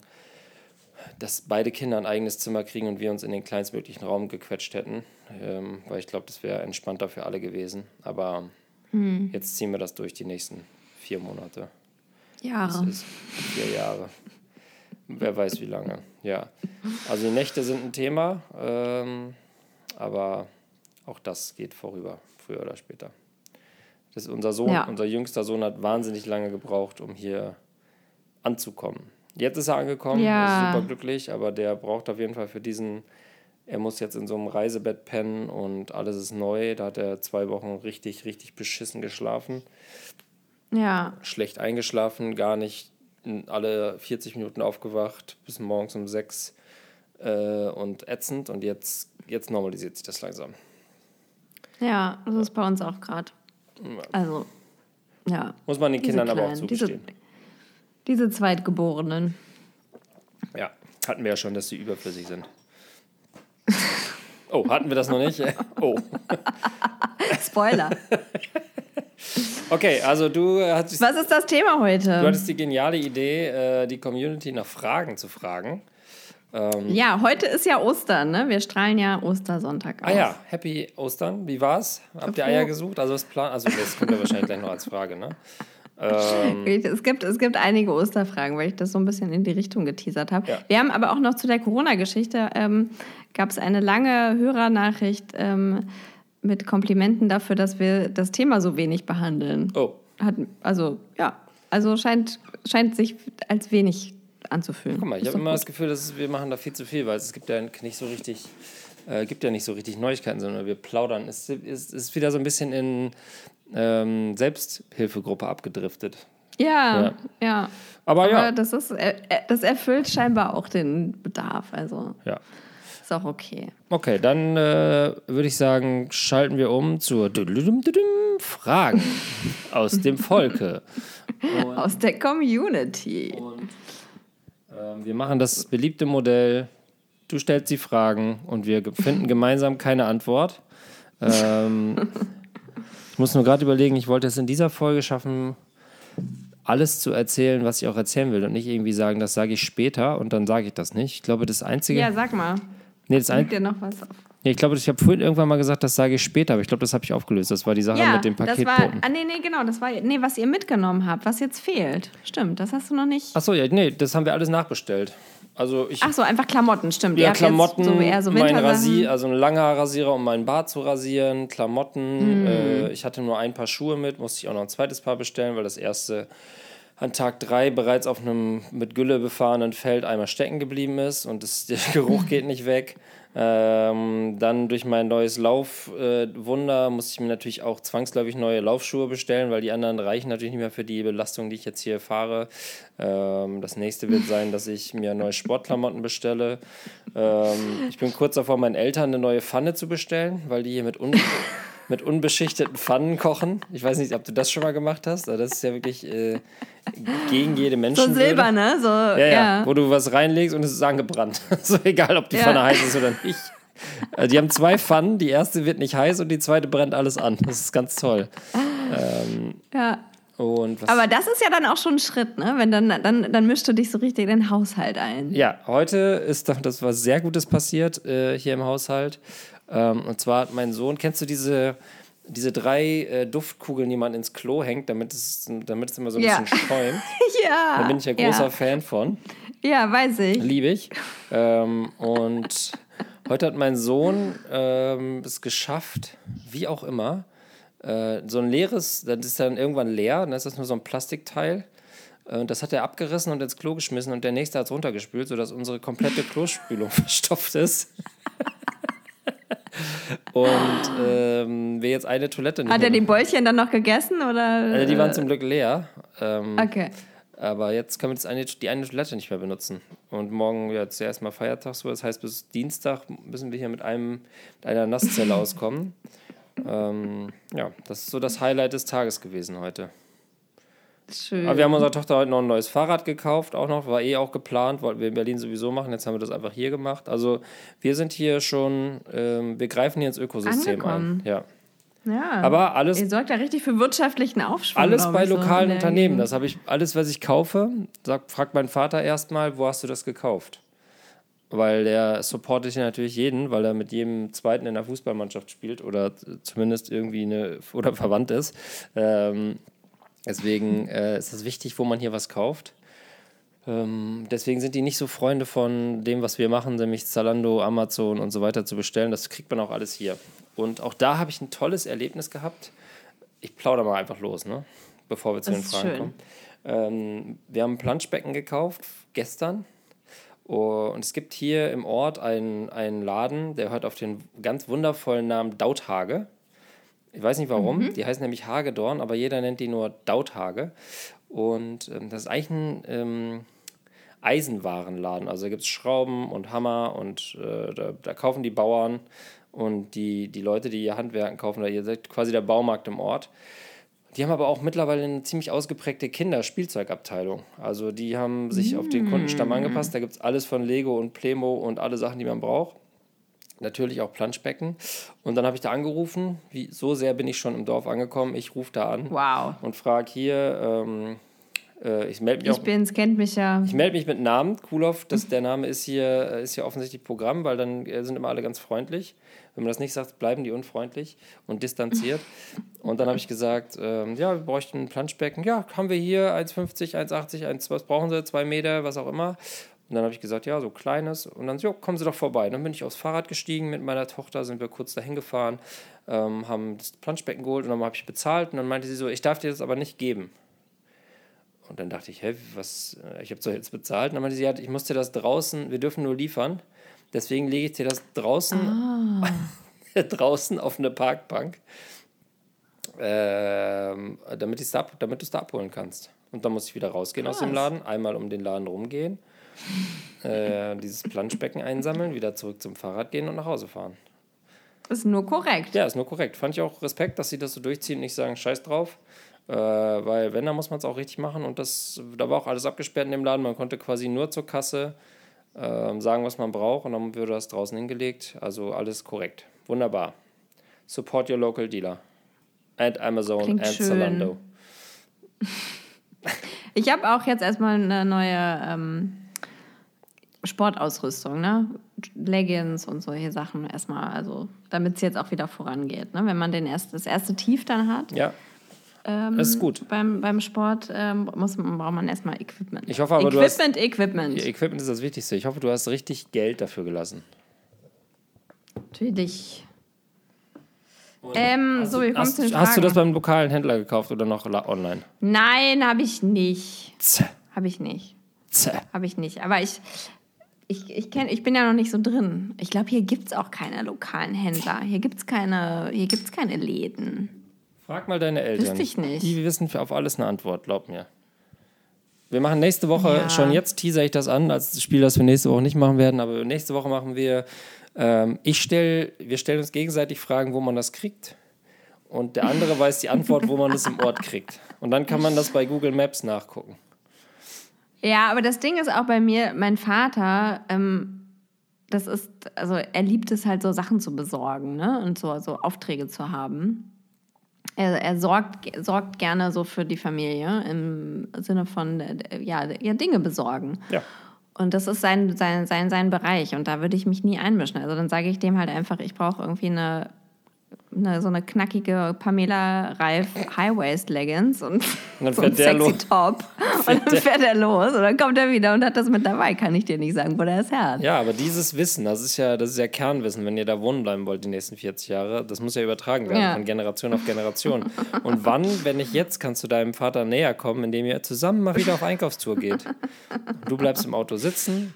dass beide Kinder ein eigenes Zimmer kriegen und wir uns in den kleinstmöglichen Raum gequetscht hätten. Ähm, weil ich glaube, das wäre entspannter für alle gewesen. Aber jetzt ziehen wir das durch die nächsten vier Monate. Jahre. vier Jahre. Wer weiß wie lange. Ja. Also die Nächte sind ein Thema, ähm, aber auch das geht vorüber, früher oder später. Das unser Sohn, Ja. unser jüngster Sohn hat wahnsinnig lange gebraucht, um hier anzukommen. Jetzt ist er angekommen, Ja. ist super glücklich, aber der braucht auf jeden Fall für diesen, er muss jetzt in so einem Reisebett pennen und alles ist neu. Da hat er zwei Wochen richtig, richtig beschissen geschlafen, Ja. schlecht eingeschlafen, gar nicht alle 40 Minuten aufgewacht, bis morgens um sechs äh, und ätzend und jetzt, jetzt normalisiert sich das langsam. Ja, das ist bei uns auch gerade. Also, ja. Muss man den Kindern aber auch Kleinen, diese, zugestehen. diese Zweitgeborenen. Ja, hatten wir ja schon, dass sie überflüssig sind. Oh, hatten wir das noch nicht? Oh. Spoiler. Okay, also du hattest, Was ist das Thema heute? du hattest die geniale Idee, äh, die Community nach Fragen zu fragen. Ja, heute ist ja Ostern, ne? Wir strahlen ja Ostersonntag aus. Ah ja, Happy Ostern. Wie war's? Habt ihr Eier gesucht? Also das Plan, also das kommt ja wahrscheinlich gleich noch als Frage, ne? Es gibt, es gibt einige Osterfragen, weil ich das so ein bisschen in die Richtung geteasert habe. Ja. Wir haben aber auch noch zu der Corona-Geschichte, ähm, gab es eine lange Hörernachricht ähm, mit Komplimenten dafür, dass wir das Thema so wenig behandeln. Oh, Hat, also, ja, also scheint, scheint sich als wenig anzufühlen. guck mal, ich habe immer gut. das Gefühl, dass wir machen da viel zu viel, weil es gibt ja nicht so richtig, äh, gibt ja nicht so richtig Neuigkeiten, sondern wir plaudern. Es ist, ist, wieder so ein bisschen in ähm, Selbsthilfegruppe abgedriftet. Ja, Ja. ja. Aber Aber ja. das, ist, äh, äh, das erfüllt scheinbar auch den Bedarf. Also Ja. ist auch okay. Okay, dann äh, würde ich sagen, schalten wir um zur Fragen aus dem Volke. Aus der Community. Ähm, wir machen das beliebte Modell. Du stellst die Fragen und wir finden gemeinsam keine Antwort. Ähm, ich muss nur gerade überlegen, ich wollte es in dieser Folge schaffen, alles zu erzählen, was ich auch erzählen will und nicht irgendwie sagen, das sage ich später und dann sage ich das nicht. Ich glaube, das Einzige. Ja, sag mal. nee, das ein, dir noch was auf? Nee, ich glaube, ich habe vorhin irgendwann mal gesagt, das sage ich später, aber ich glaube, das habe ich aufgelöst. Das war die Sache Ja, mit dem das war. Ah, nee, nee, genau. Das war. Nee, was ihr mitgenommen habt, was jetzt fehlt. Stimmt, das hast du noch nicht. Achso, ja, nee, das haben wir alles nachbestellt. Also ich Ach so, einfach Klamotten, stimmt. Ja, Klamotten, so so mein. Rasier, also ein langer Rasierer, um meinen Bart zu rasieren, Klamotten. Mhm. Äh, ich hatte nur ein paar Schuhe mit, musste ich auch noch ein zweites Paar bestellen, weil das erste an Tag drei bereits auf einem mit Gülle befahrenen Feld einmal stecken geblieben ist und das, der Geruch geht nicht weg. Ähm, dann durch mein neues Laufwunder äh, musste ich mir natürlich auch zwangsläufig neue Laufschuhe bestellen, weil die anderen reichen natürlich nicht mehr für die Belastung, die ich jetzt hier fahre. Ähm, das nächste wird sein, dass ich mir neue Sportklamotten bestelle. Ähm, ich bin kurz davor, meinen Eltern eine neue Pfanne zu bestellen, weil die hier mit, un mit unbeschichteten Pfannen kochen. Ich weiß nicht, ob du das schon mal gemacht hast. aber Das ist ja wirklich äh, gegen jede So Menschenwürde. Silber, ne? So, Ja, ja. ja, wo du was reinlegst und es ist angebrannt. so egal, ob die Ja. Pfanne heiß ist oder nicht. Also die haben zwei Pfannen, die erste wird nicht heiß und die zweite brennt alles an. Das ist ganz toll. ja. Und was Aber das ist ja dann auch schon ein Schritt, ne? Wenn dann, dann, dann mischst du dich so richtig in den Haushalt ein. Ja, heute ist doch das was sehr Gutes passiert äh, hier im Haushalt. Ähm, und zwar hat mein Sohn, kennst du diese, diese drei äh, Duftkugeln, die man ins Klo hängt, damit es, damit es immer so ein Ja. bisschen schäumt? Ja. Da bin ich ja großer ja. Fan von. Ja, weiß ich. Liebe ich. Ähm, und heute hat mein Sohn ähm, es geschafft, wie auch immer, äh, so ein leeres, das ist dann irgendwann leer, dann ist das nur so ein Plastikteil. Äh, Und das hat er abgerissen und ins Klo geschmissen und der nächste hat es runtergespült, sodass unsere komplette Klospülung verstopft ist. Und ähm, wir jetzt eine Toilette nicht Hat er die Bäulchen dann noch gegessen oder? Also die waren zum Glück leer. Ähm, Okay. aber jetzt können wir das eine, die eine Toilette nicht mehr benutzen. Und morgen ja, jetzt erstmal Feiertag so. Das heißt, bis Dienstag müssen wir hier mit, einem, mit einer Nasszelle auskommen. Ähm, ja, das ist so das Highlight des Tages gewesen heute. Schön. Aber wir haben unserer Tochter heute noch ein neues Fahrrad gekauft, auch noch, war eh auch geplant, wollten wir in Berlin sowieso machen. Jetzt haben wir das einfach hier gemacht. Also wir sind hier schon, ähm, wir greifen hier ins Ökosystem Angekommen. ein. Ja. ja. Aber alles Ihr sorgt ja richtig für wirtschaftlichen Aufschwung. Alles bei so lokalen Unternehmen. Das habe ich, alles, was ich kaufe, fragt mein Vater erstmal, wo hast du das gekauft? Weil der supportet ja natürlich jeden, weil er mit jedem Zweiten in der Fußballmannschaft spielt oder zumindest irgendwie eine oder verwandt ist. Ähm, deswegen äh, ist es wichtig, wo man hier was kauft. Ähm, deswegen sind die nicht so Freunde von dem, was wir machen, nämlich Zalando, Amazon und so weiter zu bestellen. Das kriegt man auch alles hier. Und auch da habe ich ein tolles Erlebnis gehabt. Ich plaudere mal einfach los, ne? bevor wir zu Das den Fragen schön. kommen. Ähm, wir haben ein Planschbecken gekauft gestern. Und es gibt hier im Ort einen, einen Laden, der hört auf den ganz wundervollen Namen Dauthage. Ich weiß nicht warum, die heißen nämlich Hagedorn, aber jeder nennt die nur Dauthage. Und ähm, das ist eigentlich ein ähm, Eisenwarenladen. Also da gibt es Schrauben und Hammer und äh, da, da kaufen die Bauern und die, die Leute, die ihr Handwerken kaufen, da ihr seid quasi der Baumarkt im Ort. Die haben aber auch mittlerweile eine ziemlich ausgeprägte Kinderspielzeugabteilung. Also die haben sich auf den Kundenstamm angepasst. Da gibt es alles von Lego und Plemo und alle Sachen, die man braucht. Natürlich auch Planschbecken. Und dann habe ich da angerufen. Wie, so sehr bin ich schon im Dorf angekommen. Ich rufe da an Wow. und frage hier, ähm, äh, ich melde mich Ich auch. bin's, kennt mich ja. Ich melde mich mit Namen, Kulov, das, der Name ist hier, äh, ist hier offensichtlich Programm, weil dann äh, sind immer alle ganz freundlich. Wenn man das nicht sagt, bleiben die unfreundlich und distanziert. Und dann habe ich gesagt, ähm, ja, wir bräuchten ein Planschbecken. Ja, haben wir hier 1,50, 1,80, 1, was brauchen Sie, zwei Meter, was auch immer. Und dann habe ich gesagt, ja, so kleines. Und dann, so, kommen Sie doch vorbei. Dann bin ich aufs Fahrrad gestiegen mit meiner Tochter, sind wir kurz dahin gefahren, ähm, haben das Planschbecken geholt und dann habe ich bezahlt. Und dann meinte sie so, ich darf dir das aber nicht geben. Und dann dachte ich, hä, was, äh, ich habe doch jetzt bezahlt. Und dann meinte sie, ja, ich muss dir das draußen, wir dürfen nur liefern. Deswegen lege ich dir das draußen, draußen auf eine Parkbank, ähm, damit, damit du es da abholen kannst. Und dann muss ich wieder rausgehen aus dem Krass. Laden, einmal um den Laden rumgehen, äh, dieses Planschbecken einsammeln, wieder zurück zum Fahrrad gehen und nach Hause fahren. Ist nur korrekt. Ja, ist nur korrekt. Fand ich auch Respekt, dass sie das so durchziehen und nicht sagen, scheiß drauf. Äh, weil wenn, dann muss man es auch richtig machen. Und das, da war auch alles abgesperrt in dem Laden. Man konnte quasi nur zur Kasse ähm, sagen, was man braucht und dann würde das draußen hingelegt. Also alles korrekt. Wunderbar. Support your local dealer. And Amazon Klingt and schön. Zalando. Ich habe auch jetzt erstmal eine neue ähm, Sportausrüstung, ne? Leggings und solche Sachen erstmal, also damit es jetzt auch wieder vorangeht. Ne? Wenn man den erst, das erste Tief dann hat Ja, ähm, das ist gut. beim, beim Sport, ähm, muss, man- braucht man erstmal Equipment. Ich hoffe aber, du hast- Equipment, Equipment. Equipment ist das Wichtigste. Ich hoffe, du hast richtig Geld dafür gelassen. Natürlich. Ähm, so, wir kommen Hast, zu den hast du das Fragen. beim lokalen Händler gekauft oder noch online? Nein, habe ich nicht. Habe ich nicht. Habe ich nicht. Aber ich, ich, ich, kenn, ich bin ja noch nicht so drin. Ich glaube, hier gibt es auch keine lokalen Händler. Hier gibt es keine, hier gibt's keine Läden. Frag mal deine Eltern. Wüsste ich nicht. Die wissen auf alles eine Antwort, glaub mir. Wir machen nächste Woche, Ja. schon jetzt teaser ich das an, als Spiel, das wir nächste Woche nicht machen werden, aber nächste Woche machen wir, ähm, ich stell, wir stellen uns gegenseitig Fragen, wo man das kriegt. Und der andere weiß die Antwort, wo man es im Ort kriegt. Und dann kann man das bei Google Maps nachgucken. Ja, aber das Ding ist auch bei mir, mein Vater, ähm, das ist, also er liebt es halt so Sachen zu besorgen, ne? Und so, so Aufträge zu haben. Er, er sorgt, sorgt gerne so für die Familie im Sinne von, äh, ja, ja Dinge besorgen. Ja. Und das ist sein, sein, sein, sein Bereich und da würde ich mich nie einmischen. Also dann sage ich dem halt einfach, ich brauche irgendwie eine, eine so eine knackige Pamela Reif High-Waist Leggings und, dann so ein fährt der sexy los. Top. Und dann fährt er los und dann kommt er wieder und hat das mit dabei. Kann ich dir nicht sagen, wo der es hat. Ja, aber dieses Wissen, das ist ja, das ist ja Kernwissen, wenn ihr da wohnen bleiben wollt die nächsten 40 Jahre, das muss ja übertragen werden Ja. von Generation auf Generation. Und wann, wenn nicht jetzt, kannst du deinem Vater näher kommen, indem ihr zusammen mal wieder auf Einkaufstour geht. Du bleibst im Auto sitzen.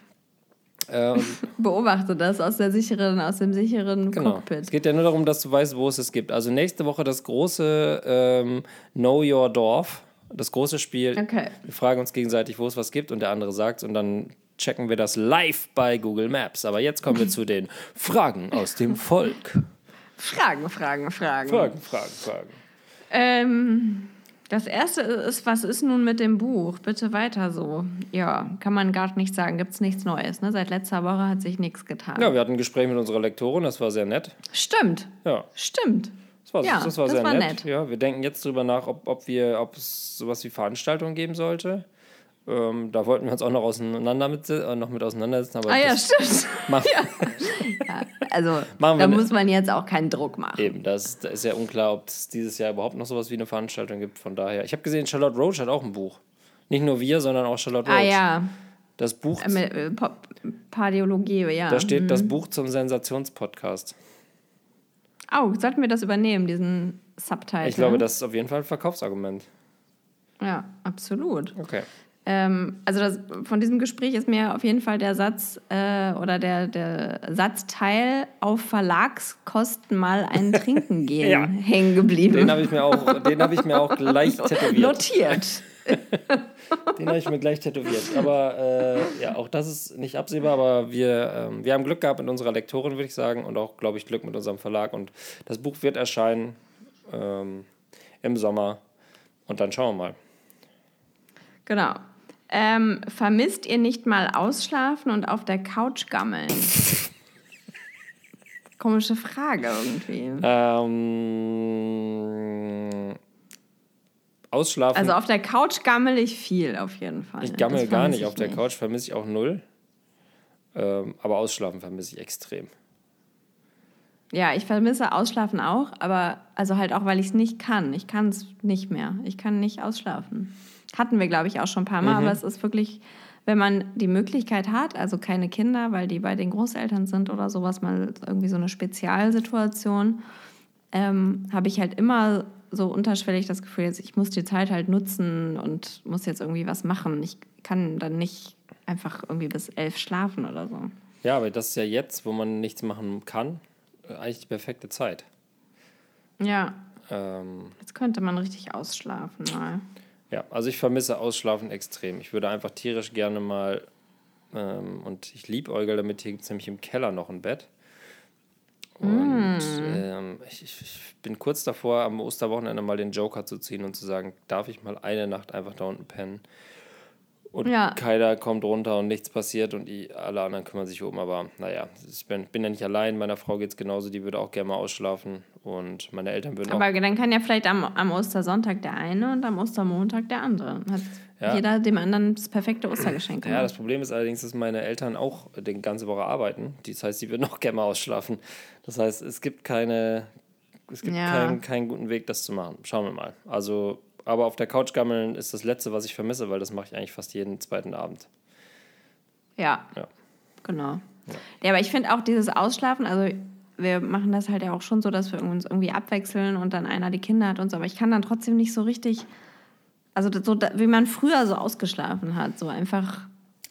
Äh, und Beobachte das aus, der sicheren, aus dem sicheren genau. Es Cockpit. geht ja nur darum, dass du weißt, wo es es gibt. Also nächste Woche das große ähm, Know Your Dorf, das große Spiel. Okay. Wir fragen uns gegenseitig, wo es was gibt und der andere sagt und dann checken wir das live bei Google Maps. Aber jetzt kommen wir zu den Fragen aus dem Volk. Fragen, Fragen, Fragen. Fragen, Fragen, Fragen. Ähm, das erste ist, was ist nun mit dem Buch? Bitte weiter so. Ja, kann man gar nicht sagen. Gibt es nichts Neues. Ne? Seit letzter Woche hat sich nichts getan. Ja, wir hatten ein Gespräch mit unserer Lektorin, das war sehr nett. Stimmt, Ja, stimmt. das war, Ja, das war das sehr war nett. nett. Ja, wir denken jetzt drüber nach, ob, ob, wir, ob es sowas wie Veranstaltungen geben sollte. Ähm, da wollten wir uns auch noch, auseinander mit, äh, noch mit auseinandersetzen. Aber Ah ja, stimmt. macht, Ja, also Machen da ne- muss man jetzt auch keinen Druck machen. Eben, das, da ist ja unklar, ob es dieses Jahr überhaupt noch sowas wie eine Veranstaltung gibt. Von daher, ich habe gesehen, Charlotte Roach hat auch ein Buch. Nicht nur wir, sondern auch Charlotte Roach. Ah ja, Das Buch, äh, mit, äh, Pardiologie, ja. da steht das Buch zum Sensationspodcast. Oh, sollten wir das übernehmen, diesen Subtitle? Ich glaube, das ist auf jeden Fall ein Verkaufsargument. Ja, absolut. Okay. Ähm, also das, von diesem Gespräch ist mir auf jeden Fall der Satz äh, oder der, der Satzteil auf Verlagskosten mal ein Trinken gehen Ja. hängen geblieben. Den habe ich mir auch, den habe ich mir auch gleich tätowiert. Notiert. Den habe ich mir gleich tätowiert. Aber äh, ja, auch das ist nicht absehbar, aber wir, ähm, wir haben Glück gehabt mit unserer Lektorin, würde ich sagen, und auch, glaube ich, Glück mit unserem Verlag. Und das Buch wird erscheinen ähm, im Sommer. Und dann schauen wir mal. Genau. Ähm, vermisst ihr nicht mal ausschlafen und auf der Couch gammeln? Komische Frage irgendwie. Ähm, ausschlafen. Also auf der Couch gammel ich viel auf jeden Fall. ich gammel Das gar nicht. ich Auf der Couch vermisse ich auch null. Ähm, aber ausschlafen vermisse ich extrem. Ja, ich vermisse Ausschlafen auch, aber also halt auch, weil ich es nicht kann. Ich kann es nicht mehr. Ich kann nicht ausschlafen. Hatten wir, glaube ich, auch schon ein paar Mal, aber es ist wirklich, wenn man die Möglichkeit hat, also keine Kinder, weil die bei den Großeltern sind oder sowas, mal irgendwie so eine Spezialsituation, ähm, habe ich halt immer so unterschwellig das Gefühl, jetzt, ich muss die Zeit halt nutzen und muss jetzt irgendwie was machen. Ich kann dann nicht einfach irgendwie bis elf schlafen oder so. Ja, aber das ist ja jetzt, wo man nichts machen kann, äh, eigentlich die perfekte Zeit. Ja, Ähm, jetzt könnte man richtig ausschlafen mal. Ja, also ich vermisse Ausschlafen extrem. Ich würde einfach tierisch gerne mal, ähm, und ich liebe Eugel damit, hier gibt es nämlich im Keller noch ein Bett. Und ähm, ich, ich, ich bin kurz davor, am Osterwochenende mal den Joker zu ziehen und zu sagen, darf ich mal eine Nacht einfach da unten pennen? Und Ja. keiner kommt runter und nichts passiert und die, alle anderen kümmern sich um. Aber naja, ich bin, bin ja nicht allein. Meiner Frau geht es genauso, die würde auch gerne mal ausschlafen. Und meine Eltern würden auch Aber dann kann ja vielleicht am, am Ostersonntag der eine und am Ostermontag der andere. Hat Ja. jeder dem anderen das perfekte Ostergeschenk Ja, das Problem ist allerdings, dass meine Eltern auch die ganze Woche arbeiten. Das heißt, sie würden auch gerne mal ausschlafen. Das heißt, es gibt keine, es gibt Ja. keinen, keinen guten Weg, das zu machen. Schauen wir mal. Also, aber auf der Couch gammeln ist das Letzte, was ich vermisse, weil das mache ich eigentlich fast jeden zweiten Abend. Ja, Ja. genau. Ja. aber ich finde auch dieses Ausschlafen, also wir machen das halt ja auch schon so, dass wir uns irgendwie abwechseln und dann einer die Kinder hat und so, aber ich kann dann trotzdem nicht so richtig, also so wie man früher so ausgeschlafen hat, so einfach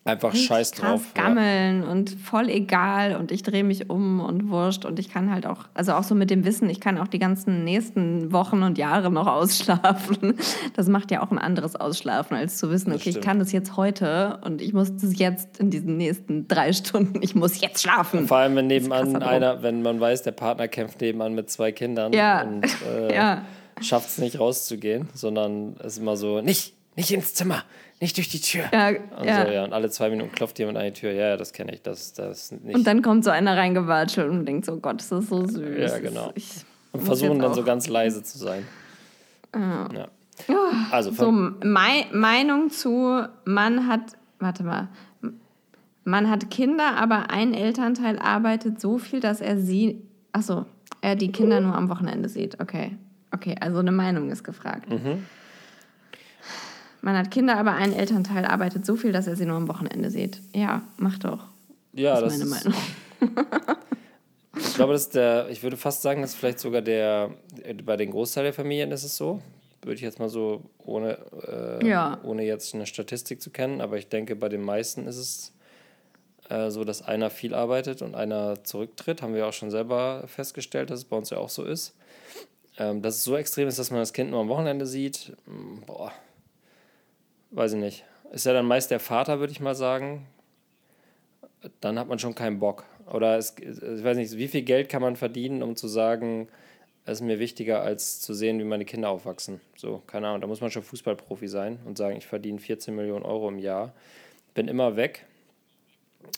Einfach scheiß drauf. Ja. gammeln und voll egal und ich drehe mich um und wurscht und ich kann halt auch, also auch so mit dem Wissen, ich kann auch die ganzen nächsten Wochen und Jahre noch ausschlafen. Das macht ja auch ein anderes Ausschlafen, als zu wissen, okay, ich kann das jetzt heute und ich muss das jetzt in diesen nächsten drei Stunden, ich muss jetzt schlafen. Vor allem, wenn nebenan einer, wenn man weiß, der Partner kämpft nebenan mit zwei Kindern Ja. und äh, Ja. schafft es nicht rauszugehen, sondern es ist immer so, nicht, nicht ins Zimmer, nicht durch die Tür. Ja, Und, ja. So, ja, und alle zwei Minuten klopft jemand an die Tür. Ja, ja, das kenne ich. Das, das nicht. Und dann kommt so einer reingewatschelt und denkt so, Gott, ist das so süß. Ja, genau. Ich und versuchen dann auch- so ganz leise zu sein. Ja. Also, So, von, mei Meinung zu, man hat, warte mal, man hat Kinder, aber ein Elternteil arbeitet so viel, dass er sie, achso, er die Kinder nur am Wochenende sieht. Okay, okay, also eine Meinung ist gefragt. Mhm. Man hat Kinder, aber ein Elternteil arbeitet so viel, dass er sie nur am Wochenende sieht. Ja, mach doch. ja, Das ist das meine ist, Meinung. ich glaube, das ist der, ich würde fast sagen, dass vielleicht sogar der, bei den Großteil der Familien ist es so. Würde ich jetzt mal so, ohne, äh, Ja. ohne jetzt eine Statistik zu kennen, aber ich denke, bei den meisten ist es äh, so, dass einer viel arbeitet und einer zurücktritt. Haben wir auch schon selber festgestellt, dass es bei uns ja auch so ist. Ähm, dass es so extrem ist, dass man das Kind nur am Wochenende sieht, mm, boah, weiß ich nicht. Ist ja dann meist der Vater, würde ich mal sagen. Dann hat man schon keinen Bock. Oder es, ich weiß nicht, wie viel Geld kann man verdienen, um zu sagen, es ist mir wichtiger, als zu sehen, wie meine Kinder aufwachsen. So, keine Ahnung, da muss man schon Fußballprofi sein und sagen, ich verdiene 14 Millionen Euro im Jahr, bin immer weg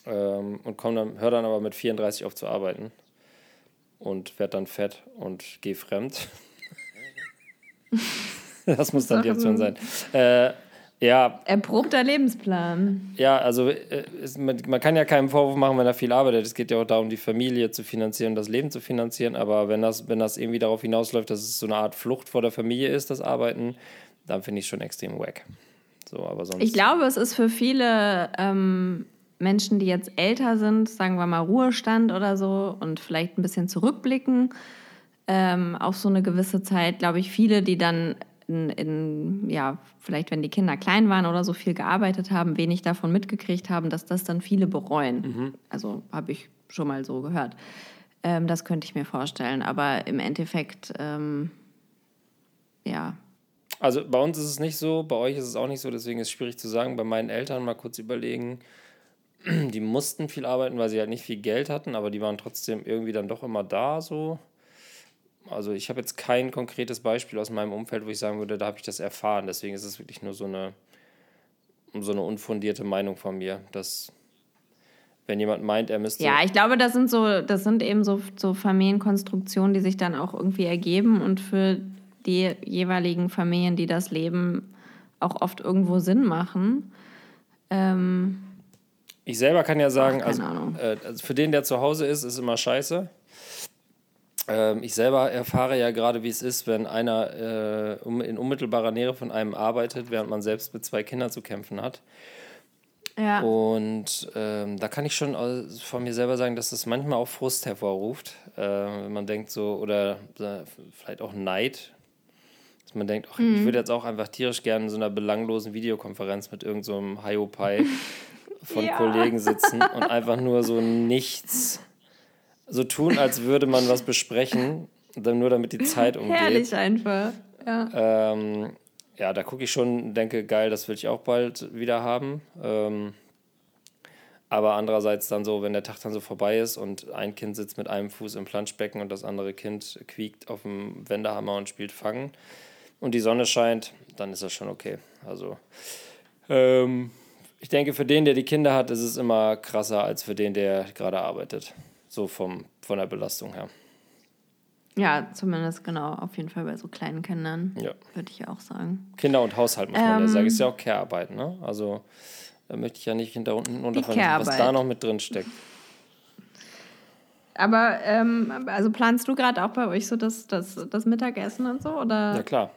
ähm, und komm dann, höre dann aber mit 34 auf zu arbeiten und werde dann fett und gehe fremd. das muss dann die Option sein. Äh, ja, Erprobter Lebensplan. ja, also äh, es, man, man kann ja keinen Vorwurf machen, wenn er viel arbeitet. Es geht ja auch darum, die Familie zu finanzieren, das Leben zu finanzieren. Aber wenn das, wenn das irgendwie darauf hinausläuft, dass es so eine Art Flucht vor der Familie ist, das Arbeiten, dann finde ich schon extrem wack. So, aber sonst. Ich glaube, es ist für viele ähm, Menschen, die jetzt älter sind, sagen wir mal Ruhestand oder so und vielleicht ein bisschen zurückblicken ähm, auf so eine gewisse Zeit, glaube ich, viele, die dann in, in, ja, vielleicht wenn die Kinder klein waren oder so viel gearbeitet haben, wenig davon mitgekriegt haben, dass das dann viele bereuen. Also habe ich schon mal so gehört. Ähm, das könnte ich mir vorstellen. Aber im Endeffekt, ähm, ja, Also bei uns ist es nicht so, bei euch ist es auch nicht so, deswegen ist es schwierig zu sagen. Bei meinen Eltern mal kurz überlegen, die mussten viel arbeiten, weil sie halt nicht viel Geld hatten, aber die waren trotzdem irgendwie dann doch immer da so. Also ich habe jetzt kein konkretes Beispiel aus meinem Umfeld, wo ich sagen würde, da habe ich das erfahren. Deswegen ist es wirklich nur so eine, so eine unfundierte Meinung von mir, dass wenn jemand meint, er müsste... Ja, ich glaube, das sind so, das sind eben so, so Familienkonstruktionen, die sich dann auch irgendwie ergeben und für die jeweiligen Familien, die das leben, auch oft irgendwo Sinn machen. Ähm, Ich selber kann ja sagen, Ach, also, äh, also für den, der zu Hause ist, ist immer scheiße. Ähm, ich selber erfahre ja gerade, wie es ist, wenn einer äh, in unmittelbarer Nähe von einem arbeitet, während man selbst mit zwei Kindern zu kämpfen hat. ja. Und ähm, da kann ich schon von mir selber sagen, dass das manchmal auch Frust hervorruft, äh, wenn man denkt so, oder äh, vielleicht auch Neid, dass man denkt, ach, Mhm. ich würde jetzt auch einfach tierisch gerne in so einer belanglosen Videokonferenz mit irgendeinem so Hiopai von Ja. Kollegen sitzen und einfach nur so nichts so tun, als würde man was besprechen, dann nur damit die Zeit umgeht. Herrlich einfach. Ja. Ähm, ja, da gucke ich schon denke, geil, das will ich auch bald wieder haben. Ähm, aber andererseits dann so, wenn der Tag dann so vorbei ist und ein Kind sitzt mit einem Fuß im Planschbecken und das andere Kind quiekt auf dem Wendehammer und spielt Fangen und die Sonne scheint, dann ist das schon okay. Also, ähm, ich denke, für den, der die Kinder hat, ist es immer krasser als für den, der gerade arbeitet. So vom, von der Belastung her. ja, zumindest genau, auf jeden Fall bei so kleinen Kindern, Ja. würde ich auch sagen. Kinder und Haushalt muss man ja Ähm, sagen. Ist ja auch Care-Arbeit, ne? Also da möchte ich ja nicht hinter unten unterfallen, was da noch mit drin steckt. Aber ähm, also planst du gerade auch bei euch so das, das, das Mittagessen und so? Oder? Ja klar.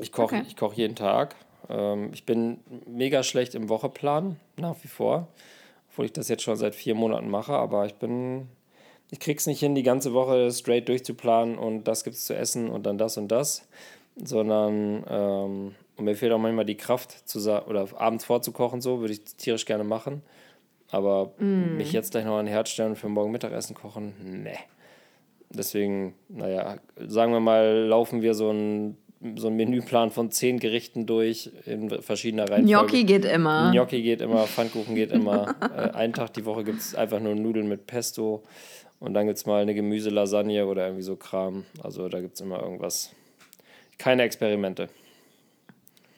Ich koche Okay. ich koch jeden Tag. Ähm, ich bin mega schlecht im Wocheplan, nach wie vor. Obwohl ich das jetzt schon seit vier Monaten mache, aber ich bin. Ich krieg's nicht hin, die ganze Woche straight durchzuplanen und das gibt's zu essen und dann das und das. Sondern ähm, und mir fehlt auch manchmal die Kraft, zu oder abends vorzukochen, so würde ich tierisch gerne machen. Aber mich jetzt gleich noch an den Herd stellen und für morgen Mittagessen kochen, nee. Deswegen, naja, sagen wir mal, laufen wir so einen so einen Menüplan von zehn Gerichten durch in verschiedener Reihenfolge. Gnocchi geht immer. Gnocchi geht immer, Pfannkuchen geht immer. äh, einen Tag die Woche gibt es einfach nur Nudeln mit Pesto und dann gibt es mal eine Gemüselasagne oder irgendwie so Kram. Also da gibt es immer irgendwas. Keine Experimente.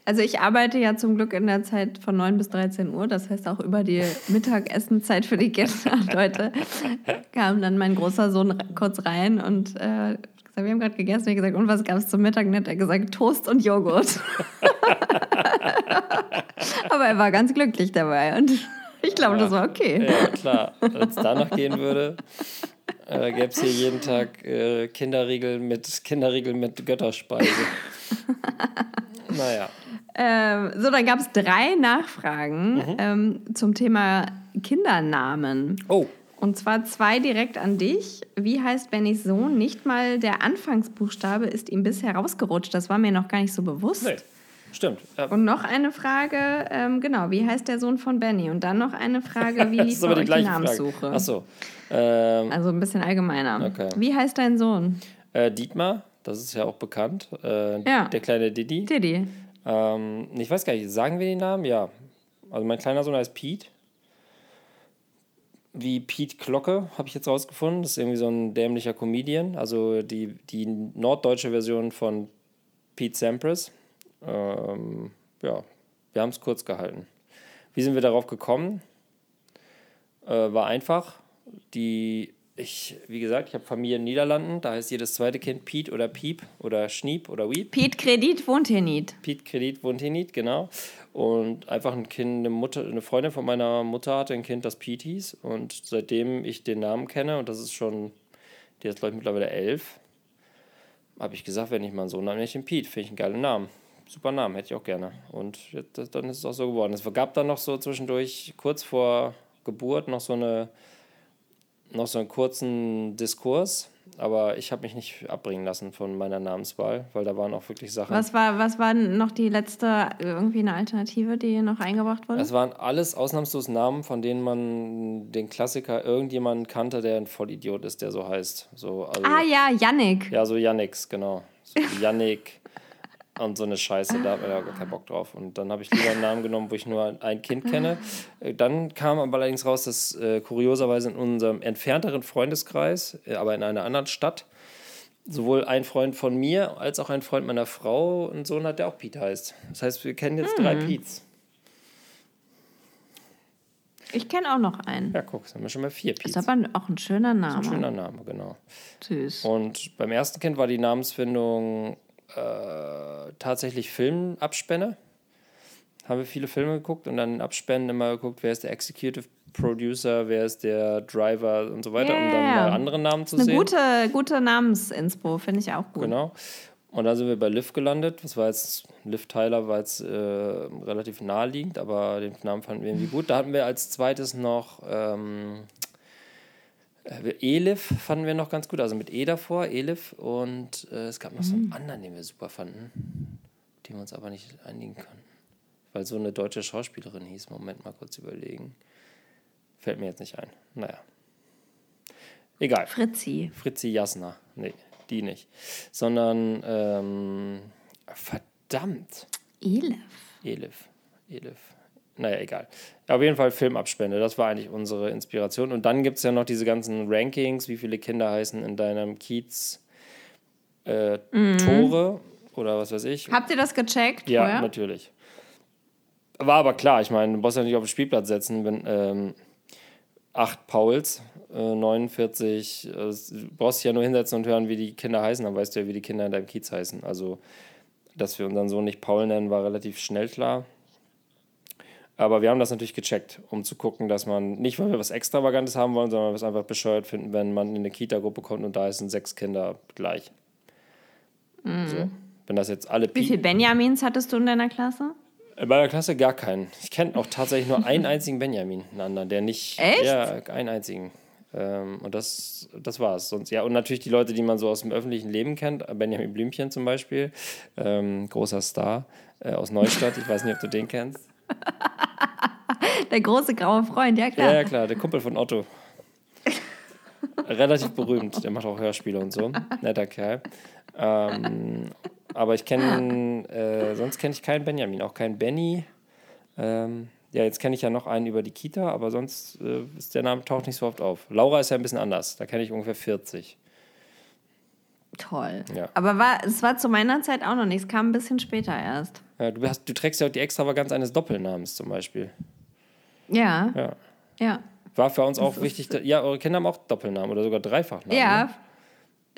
Also ich arbeite ja zum Glück in der Zeit von 9 bis 13 Uhr, das heißt auch über die Mittagessenzeit für die Kinder. Und heute kam dann mein großer Sohn kurz rein und äh, gesagt, wir haben gerade gegessen. Ich gesagt, und was gab es zum Mittag? Und hat er gesagt, Toast und Joghurt. Aber er war ganz glücklich dabei und ich glaube, das war okay. Ja, klar. Wenn es danach gehen würde, äh, gäbe es hier jeden Tag äh, Kinderriegel mit Kinderriegel mit Götterspeise. naja. Ähm, so, dann gab es drei Nachfragen Mhm. ähm, zum Thema Kindernamen. Oh, Und zwar zwei direkt an dich. Wie heißt Bennys Sohn? Nicht mal der Anfangsbuchstabe ist ihm bisher rausgerutscht. Das war mir noch gar nicht so bewusst. nee. Stimmt. Und noch eine Frage, ähm, genau, wie heißt der Sohn von Benny? Und dann noch eine Frage, wie lief bei die euch die Namenssuche? Frage. Achso. Ähm, Also ein bisschen allgemeiner. Okay. Wie heißt dein Sohn? äh, Dietmar, das ist ja auch bekannt. Äh, Ja. Der kleine Didi. Didi. Ähm, ich weiß gar nicht, sagen wir den Namen? Ja. Also mein kleiner Sohn heißt Pete. Wie Pete Glocke, habe ich jetzt rausgefunden. Das ist irgendwie so ein dämlicher Comedian. Also die, die norddeutsche Version von Pete Sampras. Ähm, ja, wir haben es kurz gehalten. Wie sind wir darauf gekommen? Äh, war einfach. Die, ich, wie gesagt, ich habe Familie in den Niederlanden. Da heißt jedes zweite Kind Pete oder Piep oder Schniep oder Wiep. Piet Kredit wohnt hier nicht. Piet Kredit wohnt hier nicht, genau. Und einfach ein Kind, eine Mutter, eine Freundin von meiner Mutter hatte ein Kind, das Piet hieß. Und seitdem ich den Namen kenne, und das ist schon, der ist glaube ich mittlerweile elf, habe ich gesagt, wenn ich mal einen Sohn nenne ich den Piet. Finde ich einen geilen Namen. Super Namen, hätte ich auch gerne. Und jetzt, dann ist es auch so geworden. Es gab dann noch so zwischendurch, kurz vor Geburt, noch so eine noch so einen kurzen Diskurs, Aber ich habe mich nicht abbringen lassen von meiner Namenswahl, weil da waren auch wirklich Sachen. Was war, was war noch die letzte, irgendwie eine Alternative, die noch eingebracht wurde? Das waren alles ausnahmslos Namen, von denen man den Klassiker irgendjemanden kannte, der ein Vollidiot ist, der so heißt. So, also, ah ja, Yannick. Ja, so Yannicks, genau. So Yannick und so eine Scheiße, da hat man ja gar keinen Bock drauf. Und dann habe ich lieber einen Namen genommen, wo ich nur ein Kind kenne. Äh, Dann kam aber allerdings raus, dass äh, kurioserweise in unserem entfernteren Freundeskreis, äh, aber in einer anderen Stadt, sowohl ein Freund von mir als auch ein Freund meiner Frau einen Sohn hat, der auch Pete heißt. Das heißt, wir kennen jetzt drei Pete's. Ich kenne auch noch einen. Ja, guck, haben wir schon mal vier Ist Pete's. aber auch ein schöner Name. Schöner Name, genau. Süß. Und beim ersten Kind war die Namensfindung äh, tatsächlich Filmabspende. Haben wir viele Filme geguckt und dann in Abspänen immer geguckt, wer ist der Executive Producer, wer ist der Driver und so weiter, um dann Yeah. mal andere Namen zu Eine sehen. gute, gute Namensinspo, finde ich auch gut. Genau. Und dann sind wir bei Liv gelandet. Das war jetzt, Liv Tyler war jetzt äh, relativ naheliegend, aber den Namen fanden wir irgendwie gut. Da hatten wir als zweites noch ähm, äh, Elif, fanden wir noch ganz gut, also mit E davor, Elif. Und äh, es gab noch so einen anderen, den wir super fanden, den wir uns aber nicht einigen konnten. Weil so eine deutsche Schauspielerin hieß. Moment mal kurz überlegen. Fällt mir jetzt nicht ein. Naja. Egal. Fritzi. Fritzi Jasna. Nee, die nicht. Sondern, ähm, verdammt. Elif. Elif. Elif. Naja, egal. Auf jeden Fall Filmabspende. Das war eigentlich unsere Inspiration. Und dann gibt es ja noch diese ganzen Rankings, wie viele Kinder heißen in deinem Kiez äh, Tore oder was weiß ich. Habt ihr das gecheckt Ja, vorher? natürlich. War aber klar, ich meine, du brauchst ja nicht auf den Spielplatz setzen, wenn ähm, acht Pauls, äh, 49, äh, du brauchst dich ja nur hinsetzen und hören, wie die Kinder heißen, dann weißt du ja, wie die Kinder in deinem Kiez heißen. Also, dass wir unseren Sohn nicht Paul nennen, war relativ schnell klar. Aber wir haben das natürlich gecheckt, um zu gucken, dass man nicht, weil wir was Extravagantes haben wollen, sondern wir es einfach bescheuert finden, wenn man in eine Kita-Gruppe kommt und da heißen sechs Kinder gleich. So. Wenn das jetzt alle. Wie viele Benjamins hattest du in deiner Klasse? Bei der Klasse gar keinen. Ich kenne auch tatsächlich nur einen einzigen Benjamin, einen anderen, der nicht. Echt? Ja, einen einzigen. Ähm, und das, das war's. Sonst, ja, und natürlich die Leute, die man so aus dem öffentlichen Leben kennt. Benjamin Blümchen zum Beispiel, ähm, großer Star äh, aus Neustadt. Ich weiß nicht, ob du den kennst. Der große graue Freund, ja klar. Ja, ja, klar, der Kumpel von Otto. Relativ berühmt, der macht auch Hörspiele und so. Netter Kerl. Ähm, aber ich kenne, äh, sonst kenne ich keinen Benjamin, auch keinen Benny. Ähm, ja, jetzt kenne ich ja noch einen über die Kita, aber sonst äh, ist der Name taucht nicht so oft auf. Laura ist ja ein bisschen anders, da kenne ich ungefähr 40. Toll. Ja. Aber war, es war zu meiner Zeit auch noch nicht. Es kam ein bisschen später erst. Ja, du, hast, du trägst ja auch die Extravaganz eines Doppelnamens zum Beispiel. Ja. Ja. Ja. War für uns auch wichtig, da, ja, eure Kinder haben auch Doppelnamen oder sogar Dreifachnamen. Ja. ne?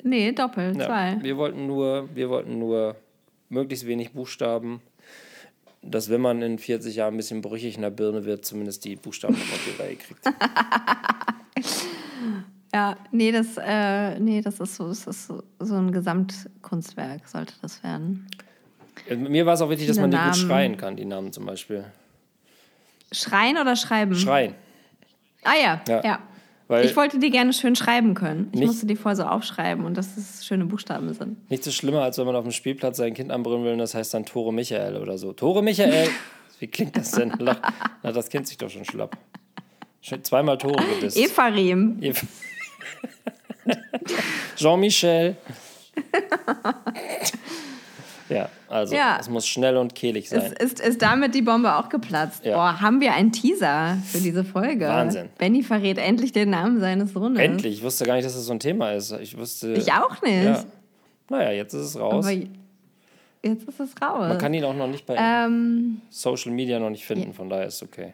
Nee, doppelt, Ja, zwei. wir wollten nur, wir wollten nur möglichst wenig Buchstaben, dass wenn man in 40 Jahren ein bisschen brüchig in der Birne wird, zumindest die Buchstaben noch auf die Reihe kriegt. Ja, nee, das, äh, nee, das ist so, das ist so, ein Gesamtkunstwerk, sollte das werden. Mir war es auch wichtig, dass man die gut schreien kann, die Namen zum Beispiel. Schreien oder schreiben? Schreien. Ah ja, Ja. ja. Weil Ich wollte die gerne schön schreiben können. Ich musste die vorher so aufschreiben und dass es schöne Buchstaben sind. nichts so schlimmer, als wenn man auf dem Spielplatz sein Kind anbrüllen will und das heißt dann Tore Michael oder so. Tore Michael! Wie klingt das denn? Na, das kennt sich doch schon schlapp. Schon zweimal Tore gedisst. Ephraim. Eva- Jean-Michel. ja, also Ja. es muss schnell und kehlig sein. Ist, ist, ist damit die Bombe auch geplatzt? Ja. Boah, haben wir einen Teaser für diese Folge? Wahnsinn. Benny verrät endlich den Namen seines Sohnes. Endlich, ich wusste gar nicht, dass das so ein Thema ist. Ich wusste. Ich auch nicht. Ja. Naja, jetzt ist es raus. Aber jetzt ist es raus. Man kann ihn auch noch nicht bei ähm, Social Media noch nicht finden, von daher ist okay.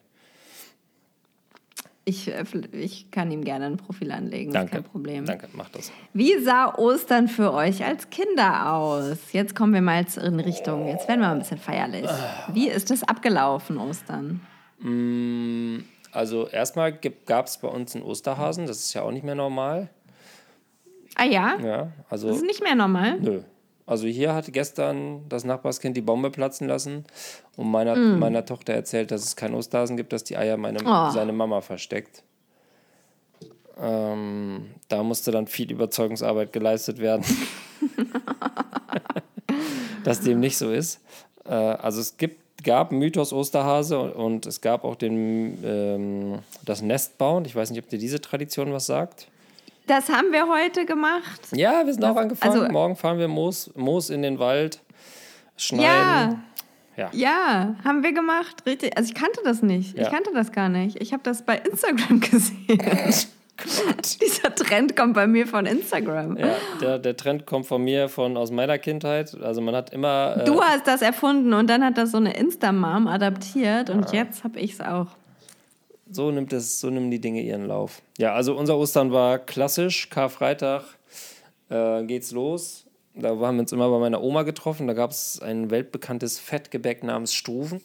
Ich, äh, ich kann ihm gerne ein Profil anlegen, Danke. ist kein Problem. Danke, mach das. Wie sah Ostern für euch als Kinder aus? Jetzt kommen wir mal in Richtung, jetzt werden wir mal ein bisschen feierlich. Wie ist es abgelaufen, Ostern? Also erstmal gab es bei uns einen Osterhasen, das ist ja auch nicht mehr normal. Ah ja? Ja, also Das ist nicht mehr normal. Nö. Also hier hat gestern das Nachbarskind die Bombe platzen lassen und meiner, Mm. meiner Tochter erzählt, dass es keinen Osterhasen gibt, dass die Eier meine, Oh. seine Mama versteckt. Ähm, da musste dann viel Überzeugungsarbeit geleistet werden, dass dem nicht so ist. Äh, also es gibt, gab Mythos Osterhase und, und es gab auch den, ähm, das Nestbauen. Ich weiß nicht, ob dir diese Tradition was sagt. Das haben wir heute gemacht. Ja, wir sind auch angefangen. also- Morgen fahren wir Moos, Moos in den Wald, schneiden. Ja. Ja. Ja, haben wir gemacht. Richtig. Also ich kannte das nicht. Ja. Ich kannte das gar nicht. Ich habe das bei Instagram gesehen. Dieser Trend kommt bei mir von Instagram. Ja, der, der Trend kommt von mir, von aus meiner Kindheit. Also man hat immer. Äh, Du hast das erfunden und dann hat das so eine Insta-Mom adaptiert und jetzt habe ich es auch. So nimmt es, so nehmen die Dinge ihren Lauf. Ja, also unser Ostern war klassisch. Karfreitag äh, geht's los. Da haben wir uns immer bei meiner Oma getroffen. Da gab es ein weltbekanntes Fettgebäck namens Struven.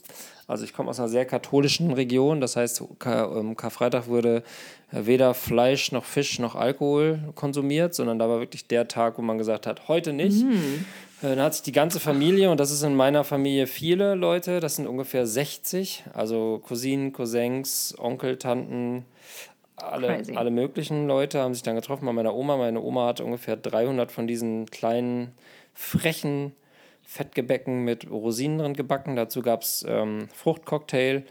Also ich komme aus einer sehr katholischen Region. Das heißt, Kar ähm, Karfreitag wurde weder Fleisch noch Fisch noch Alkohol konsumiert, sondern da war wirklich der Tag, wo man gesagt hat, heute nicht. Äh, Dann hat sich die ganze Familie, und das ist in meiner Familie viele Leute, das sind ungefähr 60, also Cousinen, Cousins, Onkel, Tanten, alle, Crazy. alle möglichen Leute haben sich dann getroffen bei meiner Oma. Meine Oma hatte ungefähr 300 von diesen kleinen, frechen Fettgebäcken mit Rosinen drin gebacken. Dazu gab es ähm, Fruchtcocktail,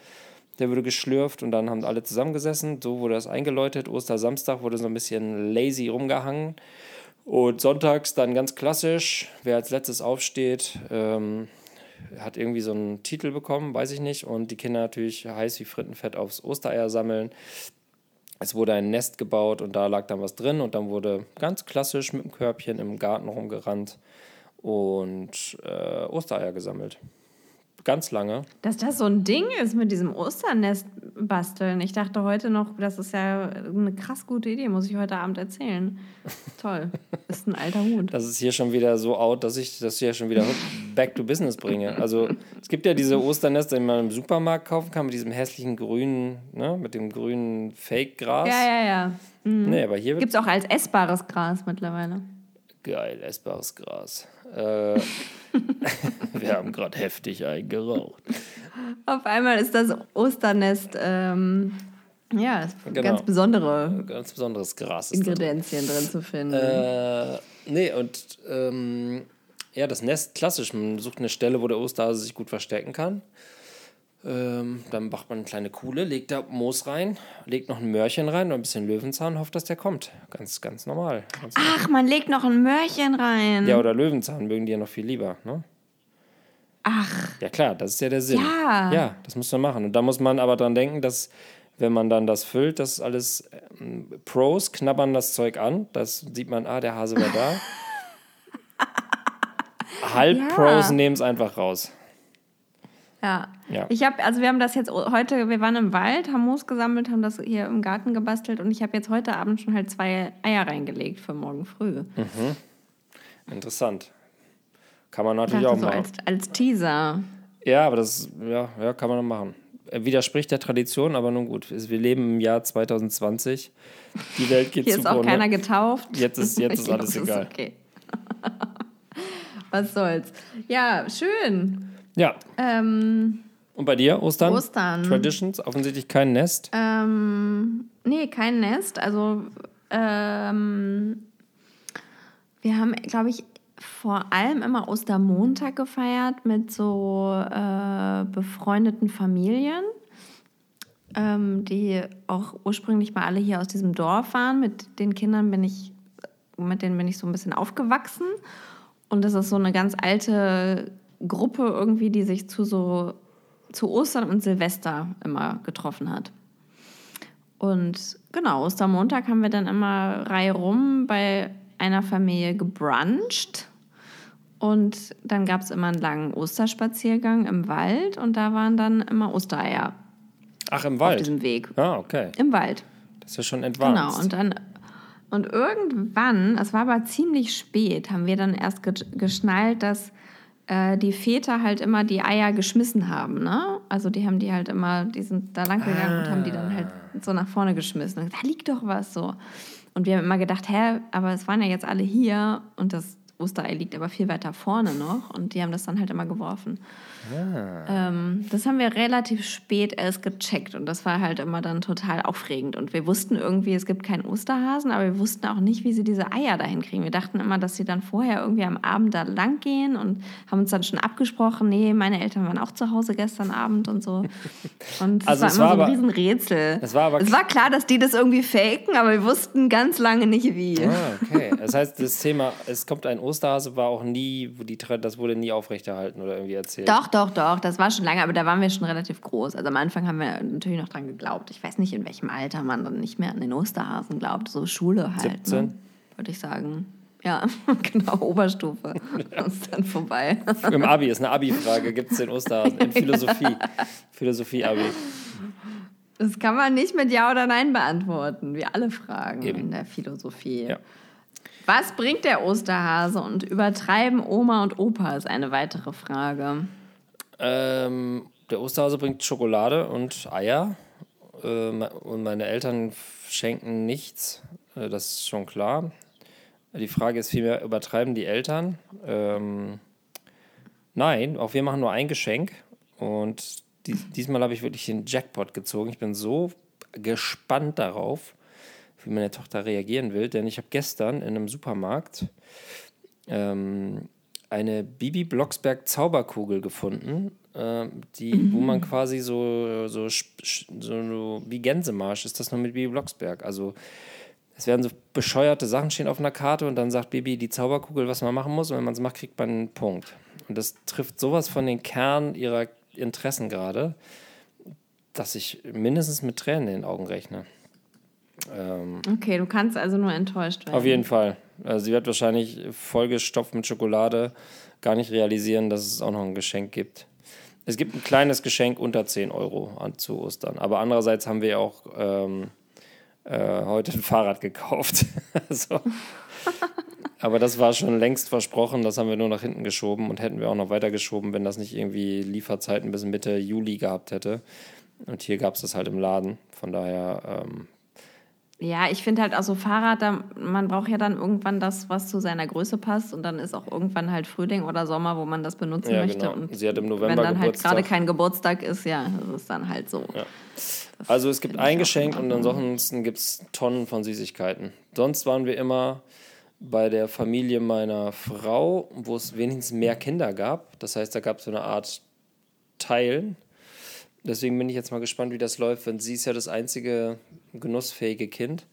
der wurde geschlürft und dann haben alle zusammengesessen. So wurde das eingeläutet. Ostersamstag wurde so ein bisschen lazy rumgehangen. Und sonntags dann ganz klassisch, wer als letztes aufsteht, ähm, hat irgendwie so einen Titel bekommen, weiß ich nicht. Und die Kinder natürlich heiß wie Frittenfett aufs Ostereier sammeln. Es wurde ein Nest gebaut und da lag dann was drin und dann wurde ganz klassisch mit dem Körbchen im Garten rumgerannt und äh, Ostereier gesammelt. Ganz lange. Dass das so ein Ding ist mit diesem Osternest basteln. Ich dachte heute noch, das ist ja eine krass gute Idee, muss ich heute Abend erzählen. Toll. Ist ein alter Hut. Das ist hier schon wieder so out, dass ich das hier schon wieder back to business bringe. Also es gibt ja diese Osternester, die man im Supermarkt kaufen kann, mit diesem hässlichen grünen, ne, mit dem grünen Fake-Gras. Ja, ja, ja. Nee, aber hier Gibt es auch als essbares Gras mittlerweile. geil, essbares Gras. Äh, wir haben gerade heftig eingeraucht. Auf einmal ist das Osternest, ähm, ja, Genau. ganz besondere Ganz besonderes Gras da drin. Ingredienzien drin zu finden. Äh, nee, und ähm, ja, das Nest klassisch. Man sucht eine Stelle, wo der Osterhase sich gut verstecken kann. Ähm, dann macht man eine kleine Kuhle, legt da Moos rein, legt noch ein Möhrchen rein und ein bisschen Löwenzahn, hofft, dass der kommt. Ganz, ganz normal. Ganz Ach, man legt noch ein Möhrchen rein. Ja, oder Löwenzahn mögen die ja noch viel lieber. Ne? Ach, Ja, klar, das ist ja der Sinn. Ja. Ja, das muss man machen. Und da muss man aber dran denken, dass, wenn man dann das füllt, das ist alles ähm, Pros knabbern das Zeug an. Das sieht man, ah, der Hase war da. Halb-Pros Ja. nehmen es einfach raus. Ja. Ja. Ich habe, also wir haben das jetzt heute, wir waren im Wald, haben Moos gesammelt, haben das hier im Garten gebastelt und ich habe jetzt heute Abend schon halt zwei Eier reingelegt für morgen früh. Interessant. Kann man Ich natürlich auch so machen. als, als Teaser. Ja, aber das ja, ja, kann man machen. Er widerspricht der Tradition, aber nun gut. Wir leben im Jahr 2020. Die Welt geht Hier ist auch keiner getauft. Jetzt ist- jetzt ist alles glaub, egal. okay. Was soll's. Ja, schön. Ja. Ähm, Und bei dir, Ostern? Ostern. Traditions? Offensichtlich kein Nest. Ähm, nee, kein Nest. Also, ähm, wir haben, glaube ich, vor allem immer Ostermontag gefeiert mit so äh, befreundeten Familien, ähm, die auch ursprünglich mal alle hier aus diesem Dorf waren. Mit den Kindern bin ich, mit denen bin ich so ein bisschen aufgewachsen. Und das ist so eine ganz alte Gruppe irgendwie, die sich zu so zu Ostern und Silvester immer getroffen hat. Und genau, Ostermontag haben wir dann immer Reihe rum bei einer Familie gebruncht. Und dann gab es immer einen langen Osterspaziergang im Wald und da waren dann immer Ostereier Ach, im auf Wald. diesem Weg. Ah, okay. Im Wald. Das ist ja schon Genau. advanced. Und dann und irgendwann, es war aber ziemlich spät, haben wir dann erst ge geschnallt, dass äh, die Väter halt immer die Eier geschmissen haben, ne? Also die haben die halt immer, die sind da lang gegangen und haben die dann halt so nach vorne geschmissen. Und da liegt doch was so. Und wir haben immer gedacht, hä, aber es waren ja jetzt alle hier und das Osterei liegt aber viel weiter vorne noch und die haben das dann halt immer geworfen. Ähm, das haben wir relativ spät erst gecheckt und das war halt immer dann total aufregend. Und wir wussten irgendwie, es gibt keinen Osterhasen, aber wir wussten auch nicht, wie sie diese Eier dahin kriegen. Wir dachten immer, dass sie dann vorher irgendwie am Abend da lang gehen und haben uns dann schon abgesprochen, nee, meine Eltern waren auch zu Hause gestern Abend und so. Und Also es war war immer so aber- ein Riesenrätsel. Es war aber- es war klar, dass die das irgendwie faken, aber wir wussten ganz lange nicht wie. Ah, okay. Das heißt, das Thema, es kommt ein Osterhase, war auch nie, die, das wurde nie aufrechterhalten oder irgendwie erzählt. Doch, doch, doch, das war schon lange, aber da waren wir schon relativ groß. Also am Anfang haben wir natürlich noch dran geglaubt. Ich weiß nicht, in welchem Alter man dann nicht mehr an den Osterhasen glaubt. So Schule halt. 17? Ne? Würde ich sagen. Ja, genau, Oberstufe. Das ist dann vorbei. Im Abi ist eine Abi-Frage, gibt es den Osterhasen in Philosophie. Philosophie-Abi. Das kann man nicht mit Ja oder Nein beantworten, wie alle Fragen Eben. in der Philosophie. Ja. Was bringt der Osterhase und übertreiben Oma und Opa ist eine weitere Frage. Ähm, der Osterhase bringt Schokolade und Eier. Äh, und meine Eltern schenken nichts. Äh, das ist schon klar. Die Frage ist vielmehr, übertreiben die Eltern? Ähm, nein, auch wir machen nur ein Geschenk. Und dies, diesmal habe ich wirklich den Jackpot gezogen. Ich bin so gespannt darauf, wie meine Tochter reagieren will. Denn ich habe gestern in einem Supermarkt ähm, eine Bibi Blocksberg Zauberkugel gefunden, ähm, die, wo man quasi so, so, so wie Gänsemarsch ist das nur mit Bibi Blocksberg. Also es werden so bescheuerte Sachen stehen auf einer Karte und dann sagt Bibi die Zauberkugel, was man machen muss. Und wenn man es macht, kriegt man einen Punkt. Und das trifft sowas von den Kern ihrer Interessen gerade, dass ich mindestens mit Tränen in den Augen rechne. Ähm, Okay, du kannst also nur enttäuscht werden. auf jeden Fall. Also sie wird wahrscheinlich vollgestopft mit Schokolade gar nicht realisieren, dass es auch noch ein Geschenk gibt. Es gibt ein kleines Geschenk unter 10 Euro an, zu Ostern. Aber andererseits haben wir auch ähm, äh, heute ein Fahrrad gekauft. so. Aber das war schon längst versprochen, das haben wir nur nach hinten geschoben und hätten wir auch noch weiter geschoben, wenn das nicht irgendwie Lieferzeiten bis Mitte Juli gehabt hätte. Und hier gab es das halt im Laden. Von daher, ähm, Ja, ich finde halt auch so Fahrrad, da, man braucht ja dann irgendwann das, was zu seiner Größe passt und dann ist auch irgendwann halt Frühling oder Sommer, wo man das benutzen Ja, möchte. genau. Und Sie hat im November wenn dann halt Geburtstag. gerade kein Geburtstag ist, ja, das ist dann halt so. Ja. Also es gibt ein Geschenk und ansonsten gibt es Tonnen von Süßigkeiten. Sonst waren wir immer bei der Familie meiner Frau, wo es wenigstens mehr Kinder gab. Das heißt, da gab es so eine Art Teilen. Deswegen bin ich jetzt mal gespannt, wie das läuft, wenn sie ist ja das einzige genussfähige Kind.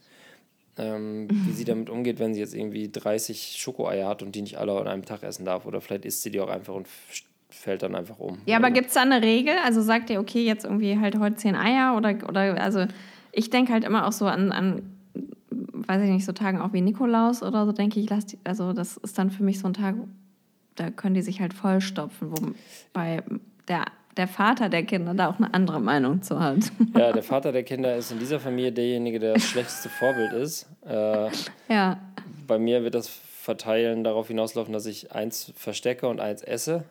Ähm, wie sie damit umgeht, wenn sie jetzt irgendwie 30 Schokoeier hat und die nicht alle an einem Tag essen darf. Oder vielleicht isst sie die auch einfach und fällt dann einfach um. Ja, aber Also- gibt es da eine Regel? Also sagt ihr, okay, jetzt irgendwie halt heute zehn Eier oder, oder also ich denke halt immer auch so an, an, weiß ich nicht, so Tagen auch wie Nikolaus oder so, denke ich, lass die, also das ist dann für mich so ein Tag, da können die sich halt vollstopfen, wobei der, der Vater der Kinder da auch eine andere Meinung zu hat. Ja, der Vater der Kinder ist in dieser Familie derjenige, der das schlechteste Vorbild ist. Äh, ja. bei mir wird das Verteilen darauf hinauslaufen, dass ich eins verstecke und eins esse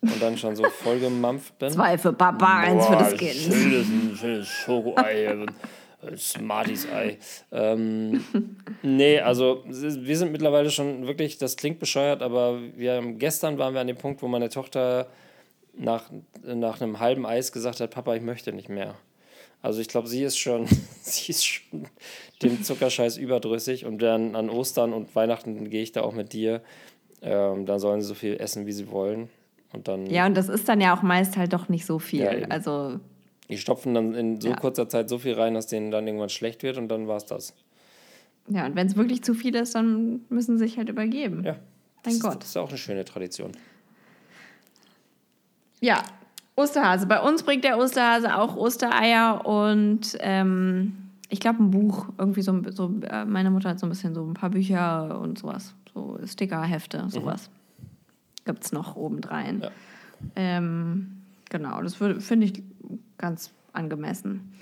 und dann schon so vollgemampft bin. Zwei für Papa, eins für das Boah, Kind. Schönes, schönes Schokoei, ein Smarties-Ei. Ähm, nee, also wir sind mittlerweile schon wirklich, das klingt bescheuert, aber wir gestern waren wir an dem Punkt, wo meine Tochter nach, nach einem halben Eis gesagt hat, Papa, ich möchte nicht mehr. Also ich glaube, sie ist schon, sie ist schon dem Zuckerscheiß überdrüssig und dann an Ostern und Weihnachten gehe ich da auch mit dir. Ähm, da sollen sie so viel essen, wie sie wollen. Und dann Ja, und das ist dann ja auch meist halt doch nicht so viel. Ja, also die stopfen dann in so Ja. kurzer Zeit so viel rein, dass denen dann irgendwann schlecht wird und dann war es das. Ja, und wenn es wirklich zu viel ist, dann müssen sie sich halt übergeben. Ja. Mein das, Gott. Das ist auch eine schöne Tradition. Ja, Osterhase. Bei uns bringt der Osterhase auch Ostereier und ähm, ich glaube ein Buch. Irgendwie so, so, äh, meine Mutter hat so ein bisschen so ein paar Bücher und sowas. So Stickerhefte, sowas. Gibt es noch obendrein. Ja. Ähm, genau, das finde ich ganz angemessen.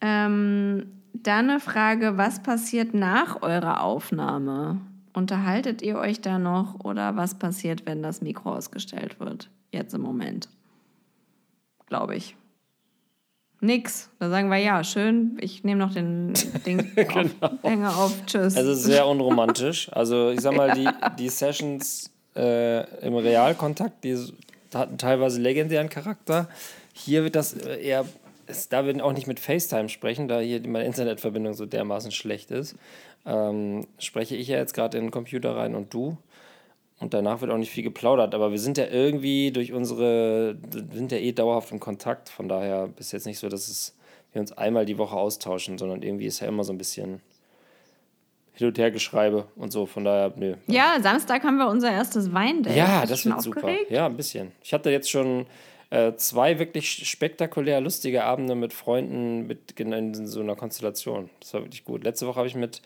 Ähm, dann eine Frage, was passiert nach eurer Aufnahme? Unterhaltet ihr euch da noch oder was passiert, wenn das Mikro ausgestellt wird? Jetzt im Moment. Glaube ich. Nix. Da sagen wir ja, schön, ich nehme noch den Ding Genau. auf, Hänger auf, tschüss. Also sehr unromantisch. Also ich sag mal, die, die Sessions äh, im Realkontakt, die hatten teilweise legendären Charakter. Hier wird das äh, eher, da werden auch nicht mit FaceTime sprechen, da hier meine Internetverbindung so dermaßen schlecht ist. Ähm, spreche ich ja jetzt gerade in den Computer rein und du. Und danach wird auch nicht viel geplaudert, aber wir sind ja irgendwie durch unsere, wir sind ja eh dauerhaft in Kontakt, von daher ist jetzt nicht so, dass es, wir uns einmal die Woche austauschen, sondern irgendwie ist ja immer so ein bisschen hin und her Geschreibe und so, von daher, nö. ja, Samstag haben wir unser erstes Weindate. Ja, das wird super. Ja, ein bisschen. Ich hatte jetzt schon äh, zwei wirklich spektakulär lustige Abende mit Freunden mit, in so einer Konstellation. Das war wirklich gut. Letzte Woche habe ich mit,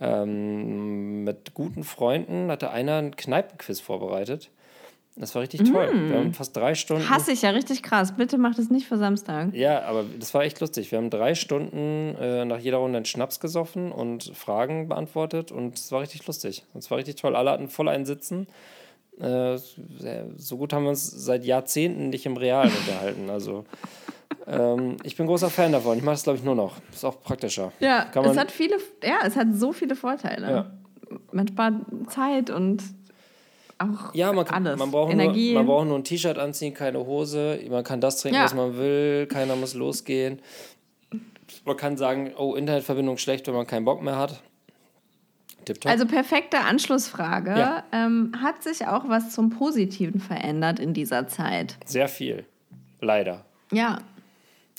ähm, mit guten Freunden, hatte einer einen Kneipenquiz vorbereitet. Das war richtig toll. Wir haben fast drei Stunden. Hasse ich ja richtig krass. Bitte mach das nicht für Samstag. Ja, aber das war echt lustig. Wir haben drei Stunden äh, nach jeder Runde einen Schnaps gesoffen und Fragen beantwortet und es war richtig lustig. Und es war richtig toll. Alle hatten voll einen Sitzen. Äh, so gut haben wir uns seit Jahrzehnten nicht im Realen unterhalten. Also ähm, ich bin großer Fan davon. Ich mache das, glaube ich, nur noch. Ist auch praktischer. Ja, es hat viele, ja, es hat so viele Vorteile. Ja. Man spart Zeit und auch Ja, man, kann, alles. man, braucht Energie. Nur, man braucht nur ein T-Shirt anziehen, keine Hose. Man kann das trinken, Ja. was man will. Keiner muss losgehen. Man kann sagen, oh, Internetverbindung schlecht, wenn man keinen Bock mehr hat. Tipptopp. Also perfekte Anschlussfrage. Ja. Ähm, hat sich auch was zum Positiven verändert in dieser Zeit? Sehr viel. Leider. Ja.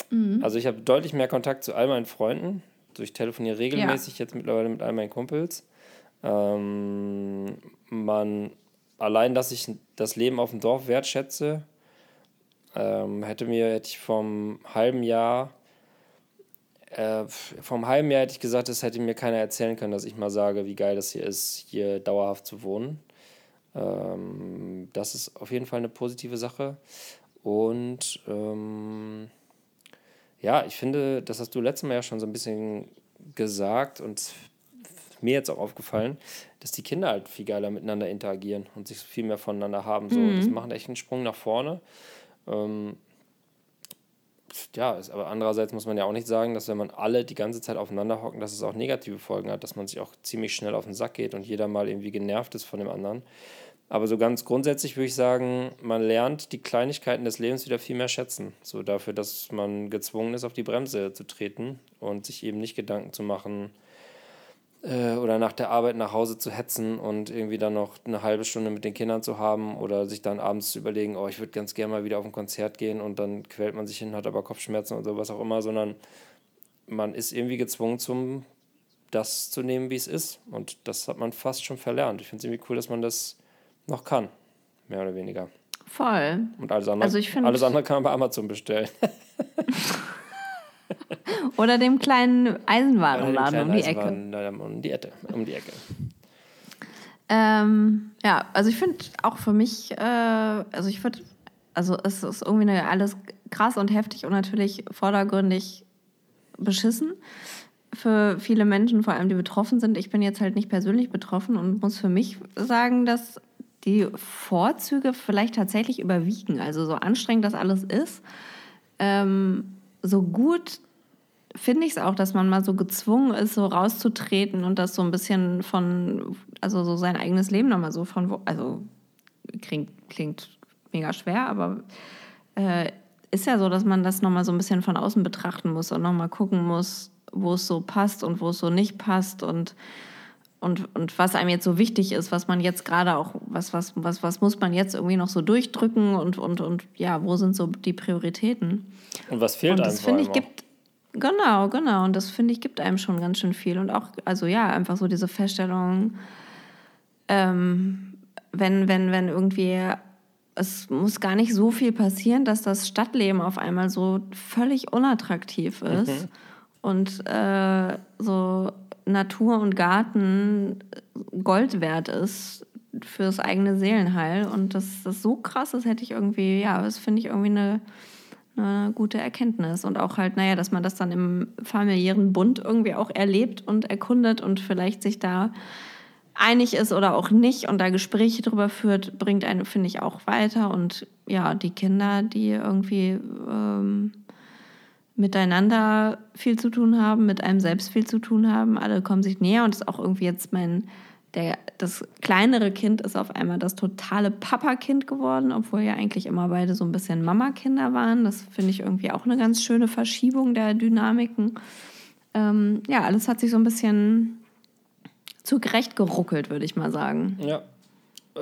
Mhm. Also ich habe deutlich mehr Kontakt zu all meinen Freunden. Also ich telefoniere regelmäßig jetzt mittlerweile mit all meinen Kumpels. Ähm, man, allein, dass ich das Leben auf dem Dorf wertschätze, ähm, hätte mir, hätte ich vom halben Jahr, äh, vom halben Jahr hätte ich gesagt, das hätte mir keiner erzählen können, dass ich mal sage, wie geil das hier ist, hier dauerhaft zu wohnen. Ähm, das ist auf jeden Fall eine positive Sache. Und ähm, ja, ich finde, das hast du letztes Mal ja schon so ein bisschen gesagt und mir jetzt auch aufgefallen, dass die Kinder halt viel geiler miteinander interagieren und sich viel mehr voneinander haben. So, Das macht echt einen Sprung nach vorne. Ähm, ja, ist, aber andererseits muss man ja auch nicht sagen, dass wenn man alle die ganze Zeit aufeinander hocken, dass es auch negative Folgen hat, dass man sich auch ziemlich schnell auf den Sack geht und jeder mal irgendwie genervt ist von dem anderen. Aber so ganz grundsätzlich würde ich sagen, man lernt die Kleinigkeiten des Lebens wieder viel mehr schätzen. So dafür, dass man gezwungen ist, auf die Bremse zu treten und sich eben nicht Gedanken zu machen äh, oder nach der Arbeit nach Hause zu hetzen und irgendwie dann noch eine halbe Stunde mit den Kindern zu haben oder sich dann abends zu überlegen, oh, ich würde ganz gerne mal wieder auf ein Konzert gehen und dann quält man sich hin, hat aber Kopfschmerzen oder was auch immer, sondern man ist irgendwie gezwungen zum das zu nehmen, wie es ist. Und das hat man fast schon verlernt. Ich finde es irgendwie cool, dass man das noch kann. Mehr oder weniger. Voll. Und alles andere, Also ich find- alles andere kann man bei Amazon bestellen. Oder dem kleinen Eisenwarenladen um die Ecke. Um die Ecke. Um die Ecke. Ähm, ja, also ich finde auch für mich, äh, also ich würde, also es ist irgendwie eine, alles krass und heftig und natürlich vordergründig beschissen für viele Menschen, vor allem die betroffen sind. Ich bin jetzt halt nicht persönlich betroffen und muss für mich sagen, dass die Vorzüge vielleicht tatsächlich überwiegen. Also so anstrengend das alles ist, ähm, so gut finde ich es auch, dass man mal so gezwungen ist, so rauszutreten und das so ein bisschen von, also so sein eigenes Leben nochmal so von, also klingt, klingt mega schwer, aber äh, ist ja so, dass man das nochmal so ein bisschen von außen betrachten muss und nochmal gucken muss, wo es so passt und wo es so nicht passt und, und, und was einem jetzt so wichtig ist, was man jetzt gerade auch, was, was, was, was muss man jetzt irgendwie noch so durchdrücken und, und, und ja, wo sind so die Prioritäten? Und was fehlt und einem das finde ich gibt genau genau und das finde ich gibt einem schon ganz schön viel und auch also ja einfach so diese Feststellung ähm, wenn wenn wenn irgendwie es muss gar nicht so viel passieren dass das Stadtleben auf einmal so völlig unattraktiv ist und äh, so Natur und Garten Gold wert ist fürs eigene Seelenheil und das, das so krass ist hätte ich irgendwie ja das finde ich irgendwie eine eine gute Erkenntnis. Und auch halt, naja, dass man das dann im familiären Bund irgendwie auch erlebt und erkundet und vielleicht sich da einig ist oder auch nicht und da Gespräche drüber führt, bringt einen, finde ich, auch weiter. Und ja, die Kinder, die irgendwie ähm, miteinander viel zu tun haben, mit einem selbst viel zu tun haben. Alle kommen sich näher und ist auch irgendwie jetzt mein, der, das kleinere Kind ist auf einmal das totale Papa-Kind geworden, obwohl ja eigentlich immer beide so ein bisschen Mama-Kinder waren. Das finde ich irgendwie auch eine ganz schöne Verschiebung der Dynamiken. Ähm, ja, alles hat sich so ein bisschen zu gerecht geruckelt, würde ich mal sagen. Ja.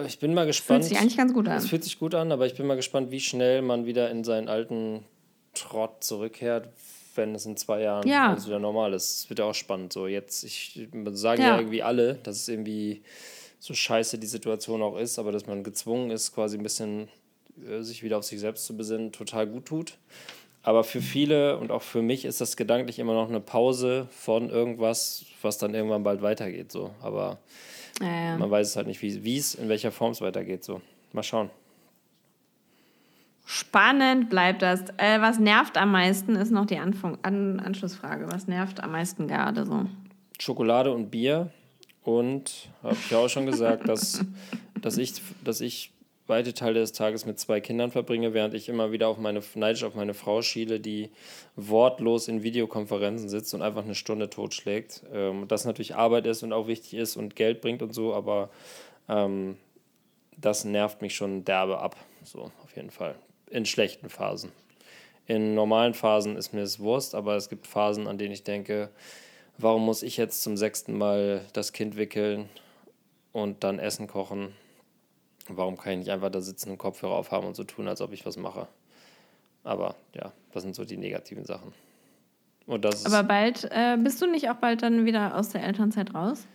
Ich bin mal gespannt. Fühlt sich eigentlich ganz gut an. Es fühlt sich gut an, aber ich bin mal gespannt, wie schnell man wieder in seinen alten Trott zurückkehrt, wenn es in zwei Jahren Ja. alles wieder normal ist. Es wird ja auch spannend. So jetzt, ich sagen ja. Ja. irgendwie alle, dass es irgendwie so scheiße die Situation auch ist, aber dass man gezwungen ist, quasi ein bisschen äh, sich wieder auf sich selbst zu besinnen, total gut tut. Aber für viele und auch für mich ist das gedanklich immer noch eine Pause von irgendwas, was dann irgendwann bald weitergeht. So. Aber Ja, man weiß es halt nicht, wie wie es, in welcher Form es weitergeht. So. Mal schauen. Spannend bleibt das. Äh, was nervt am meisten, ist noch die Anfang An Anschlussfrage. Was nervt am meisten gerade so? Schokolade und Bier. Und habe ich auch schon gesagt, dass, dass, ich, dass ich weite Teile des Tages mit zwei Kindern verbringe, während ich immer wieder auf meine, neidisch auf meine Frau schiele, die wortlos in Videokonferenzen sitzt und einfach eine Stunde totschlägt. Ähm, das natürlich Arbeit ist und auch wichtig ist und Geld bringt und so, aber ähm, das nervt mich schon derbe ab. So, auf jeden Fall. In schlechten Phasen. In normalen Phasen ist mir es Wurst, aber es gibt Phasen, an denen ich denke, warum muss ich jetzt zum sechsten Mal das Kind wickeln und dann Essen kochen? Warum kann ich nicht einfach da sitzen und Kopfhörer aufhaben und so tun, als ob ich was mache? Aber ja, das sind so die negativen Sachen. Und das Aber bald, äh, bist du nicht auch bald dann wieder aus der Elternzeit raus?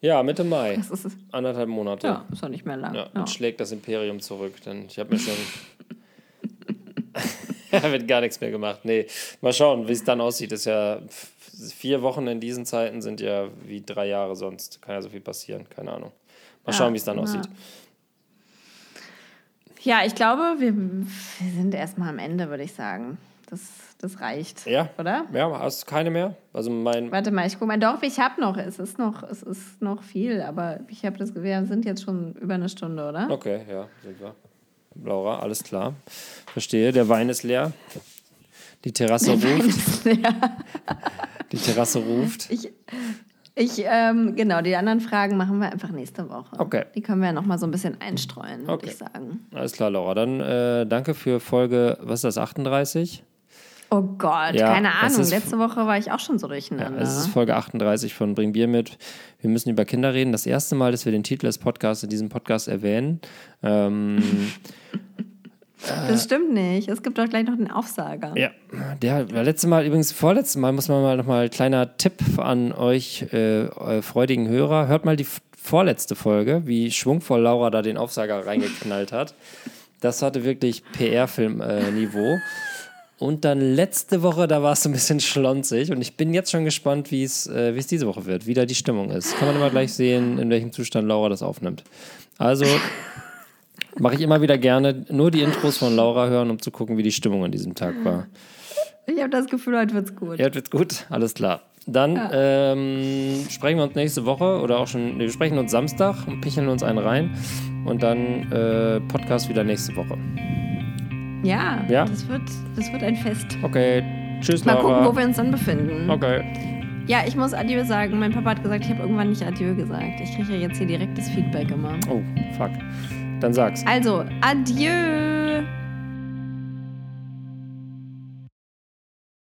ja, Mitte Mai, Das ist, anderthalb Monate. ja, ist doch nicht mehr lang. Ja, Ja. schlägt das Imperium zurück, denn ich habe mir schon. Da wird gar nichts mehr gemacht. Nee, mal schauen, wie es dann aussieht. Das ist ja vier Wochen in diesen Zeiten sind ja wie drei Jahre sonst. Kann ja so viel passieren, keine Ahnung. Mal Ja, schauen, wie es dann ja. aussieht. Ja, ich glaube, wir, wir sind erstmal am Ende, würde ich sagen. Das, das reicht. Ja. Oder? Ja, hast du keine mehr? Also mein. Warte mal, ich gucke mal. Doch, ich habe noch. Es ist noch, es ist noch viel, aber ich habe das. Wir sind jetzt schon über eine Stunde, oder? Okay, ja, sind wir. Laura, alles klar. Verstehe, der Wein ist leer. Die Terrasse ruft. Die Terrasse ruft. Ich, ich ähm, genau, die anderen Fragen machen wir einfach nächste Woche. Okay. Die können wir ja noch mal so ein bisschen einstreuen, würde Okay. ich sagen. Alles klar, Laura. Dann äh, danke für Folge, was ist das, 38? Oh Gott, Ja, keine Ahnung. ist- Letzte Woche war ich auch schon so Ja, durcheinander. es ist Folge 38 von Bring Bier mit. Wir müssen über Kinder reden. Das erste Mal, dass wir den Titel des Podcasts in diesem Podcast erwähnen. Ähm, das stimmt nicht. Es gibt doch gleich noch den Aufsager. ja, der war letzte Mal, übrigens vorletzte Mal, muss man mal nochmal kleiner Tipp an euch, äh, äh, freudigen Hörer. Hört mal die vorletzte Folge, wie schwungvoll Laura da den Aufsager reingeknallt hat. Das hatte wirklich PR-Film-Niveau. Und dann letzte Woche, da war es so ein bisschen schlonzig. Und ich bin jetzt schon gespannt, wie es äh, wie es diese Woche wird, wie da die Stimmung ist. Kann man immer gleich sehen, in welchem Zustand Laura das aufnimmt. Also mache ich immer wieder gerne nur die Intros von Laura hören, um zu gucken, wie die Stimmung an diesem Tag war. Ich habe das Gefühl, heute wird's gut. Ja, wird gut, alles klar. Dann ähm, sprechen wir uns nächste Woche oder auch schon, wir sprechen uns Samstag und picheln uns einen rein. Und dann äh, Podcast wieder nächste Woche. Ja, Ja? Das, wird, das wird ein Fest. Okay, tschüss, Mal Laura. gucken, wo wir uns dann befinden. okay. Ja, ich muss Adieu sagen. Mein Papa hat gesagt, ich habe irgendwann nicht Adieu gesagt. Ich kriege ja jetzt hier direktes Feedback immer. Oh, fuck. Dann sag's. Also, Adieu!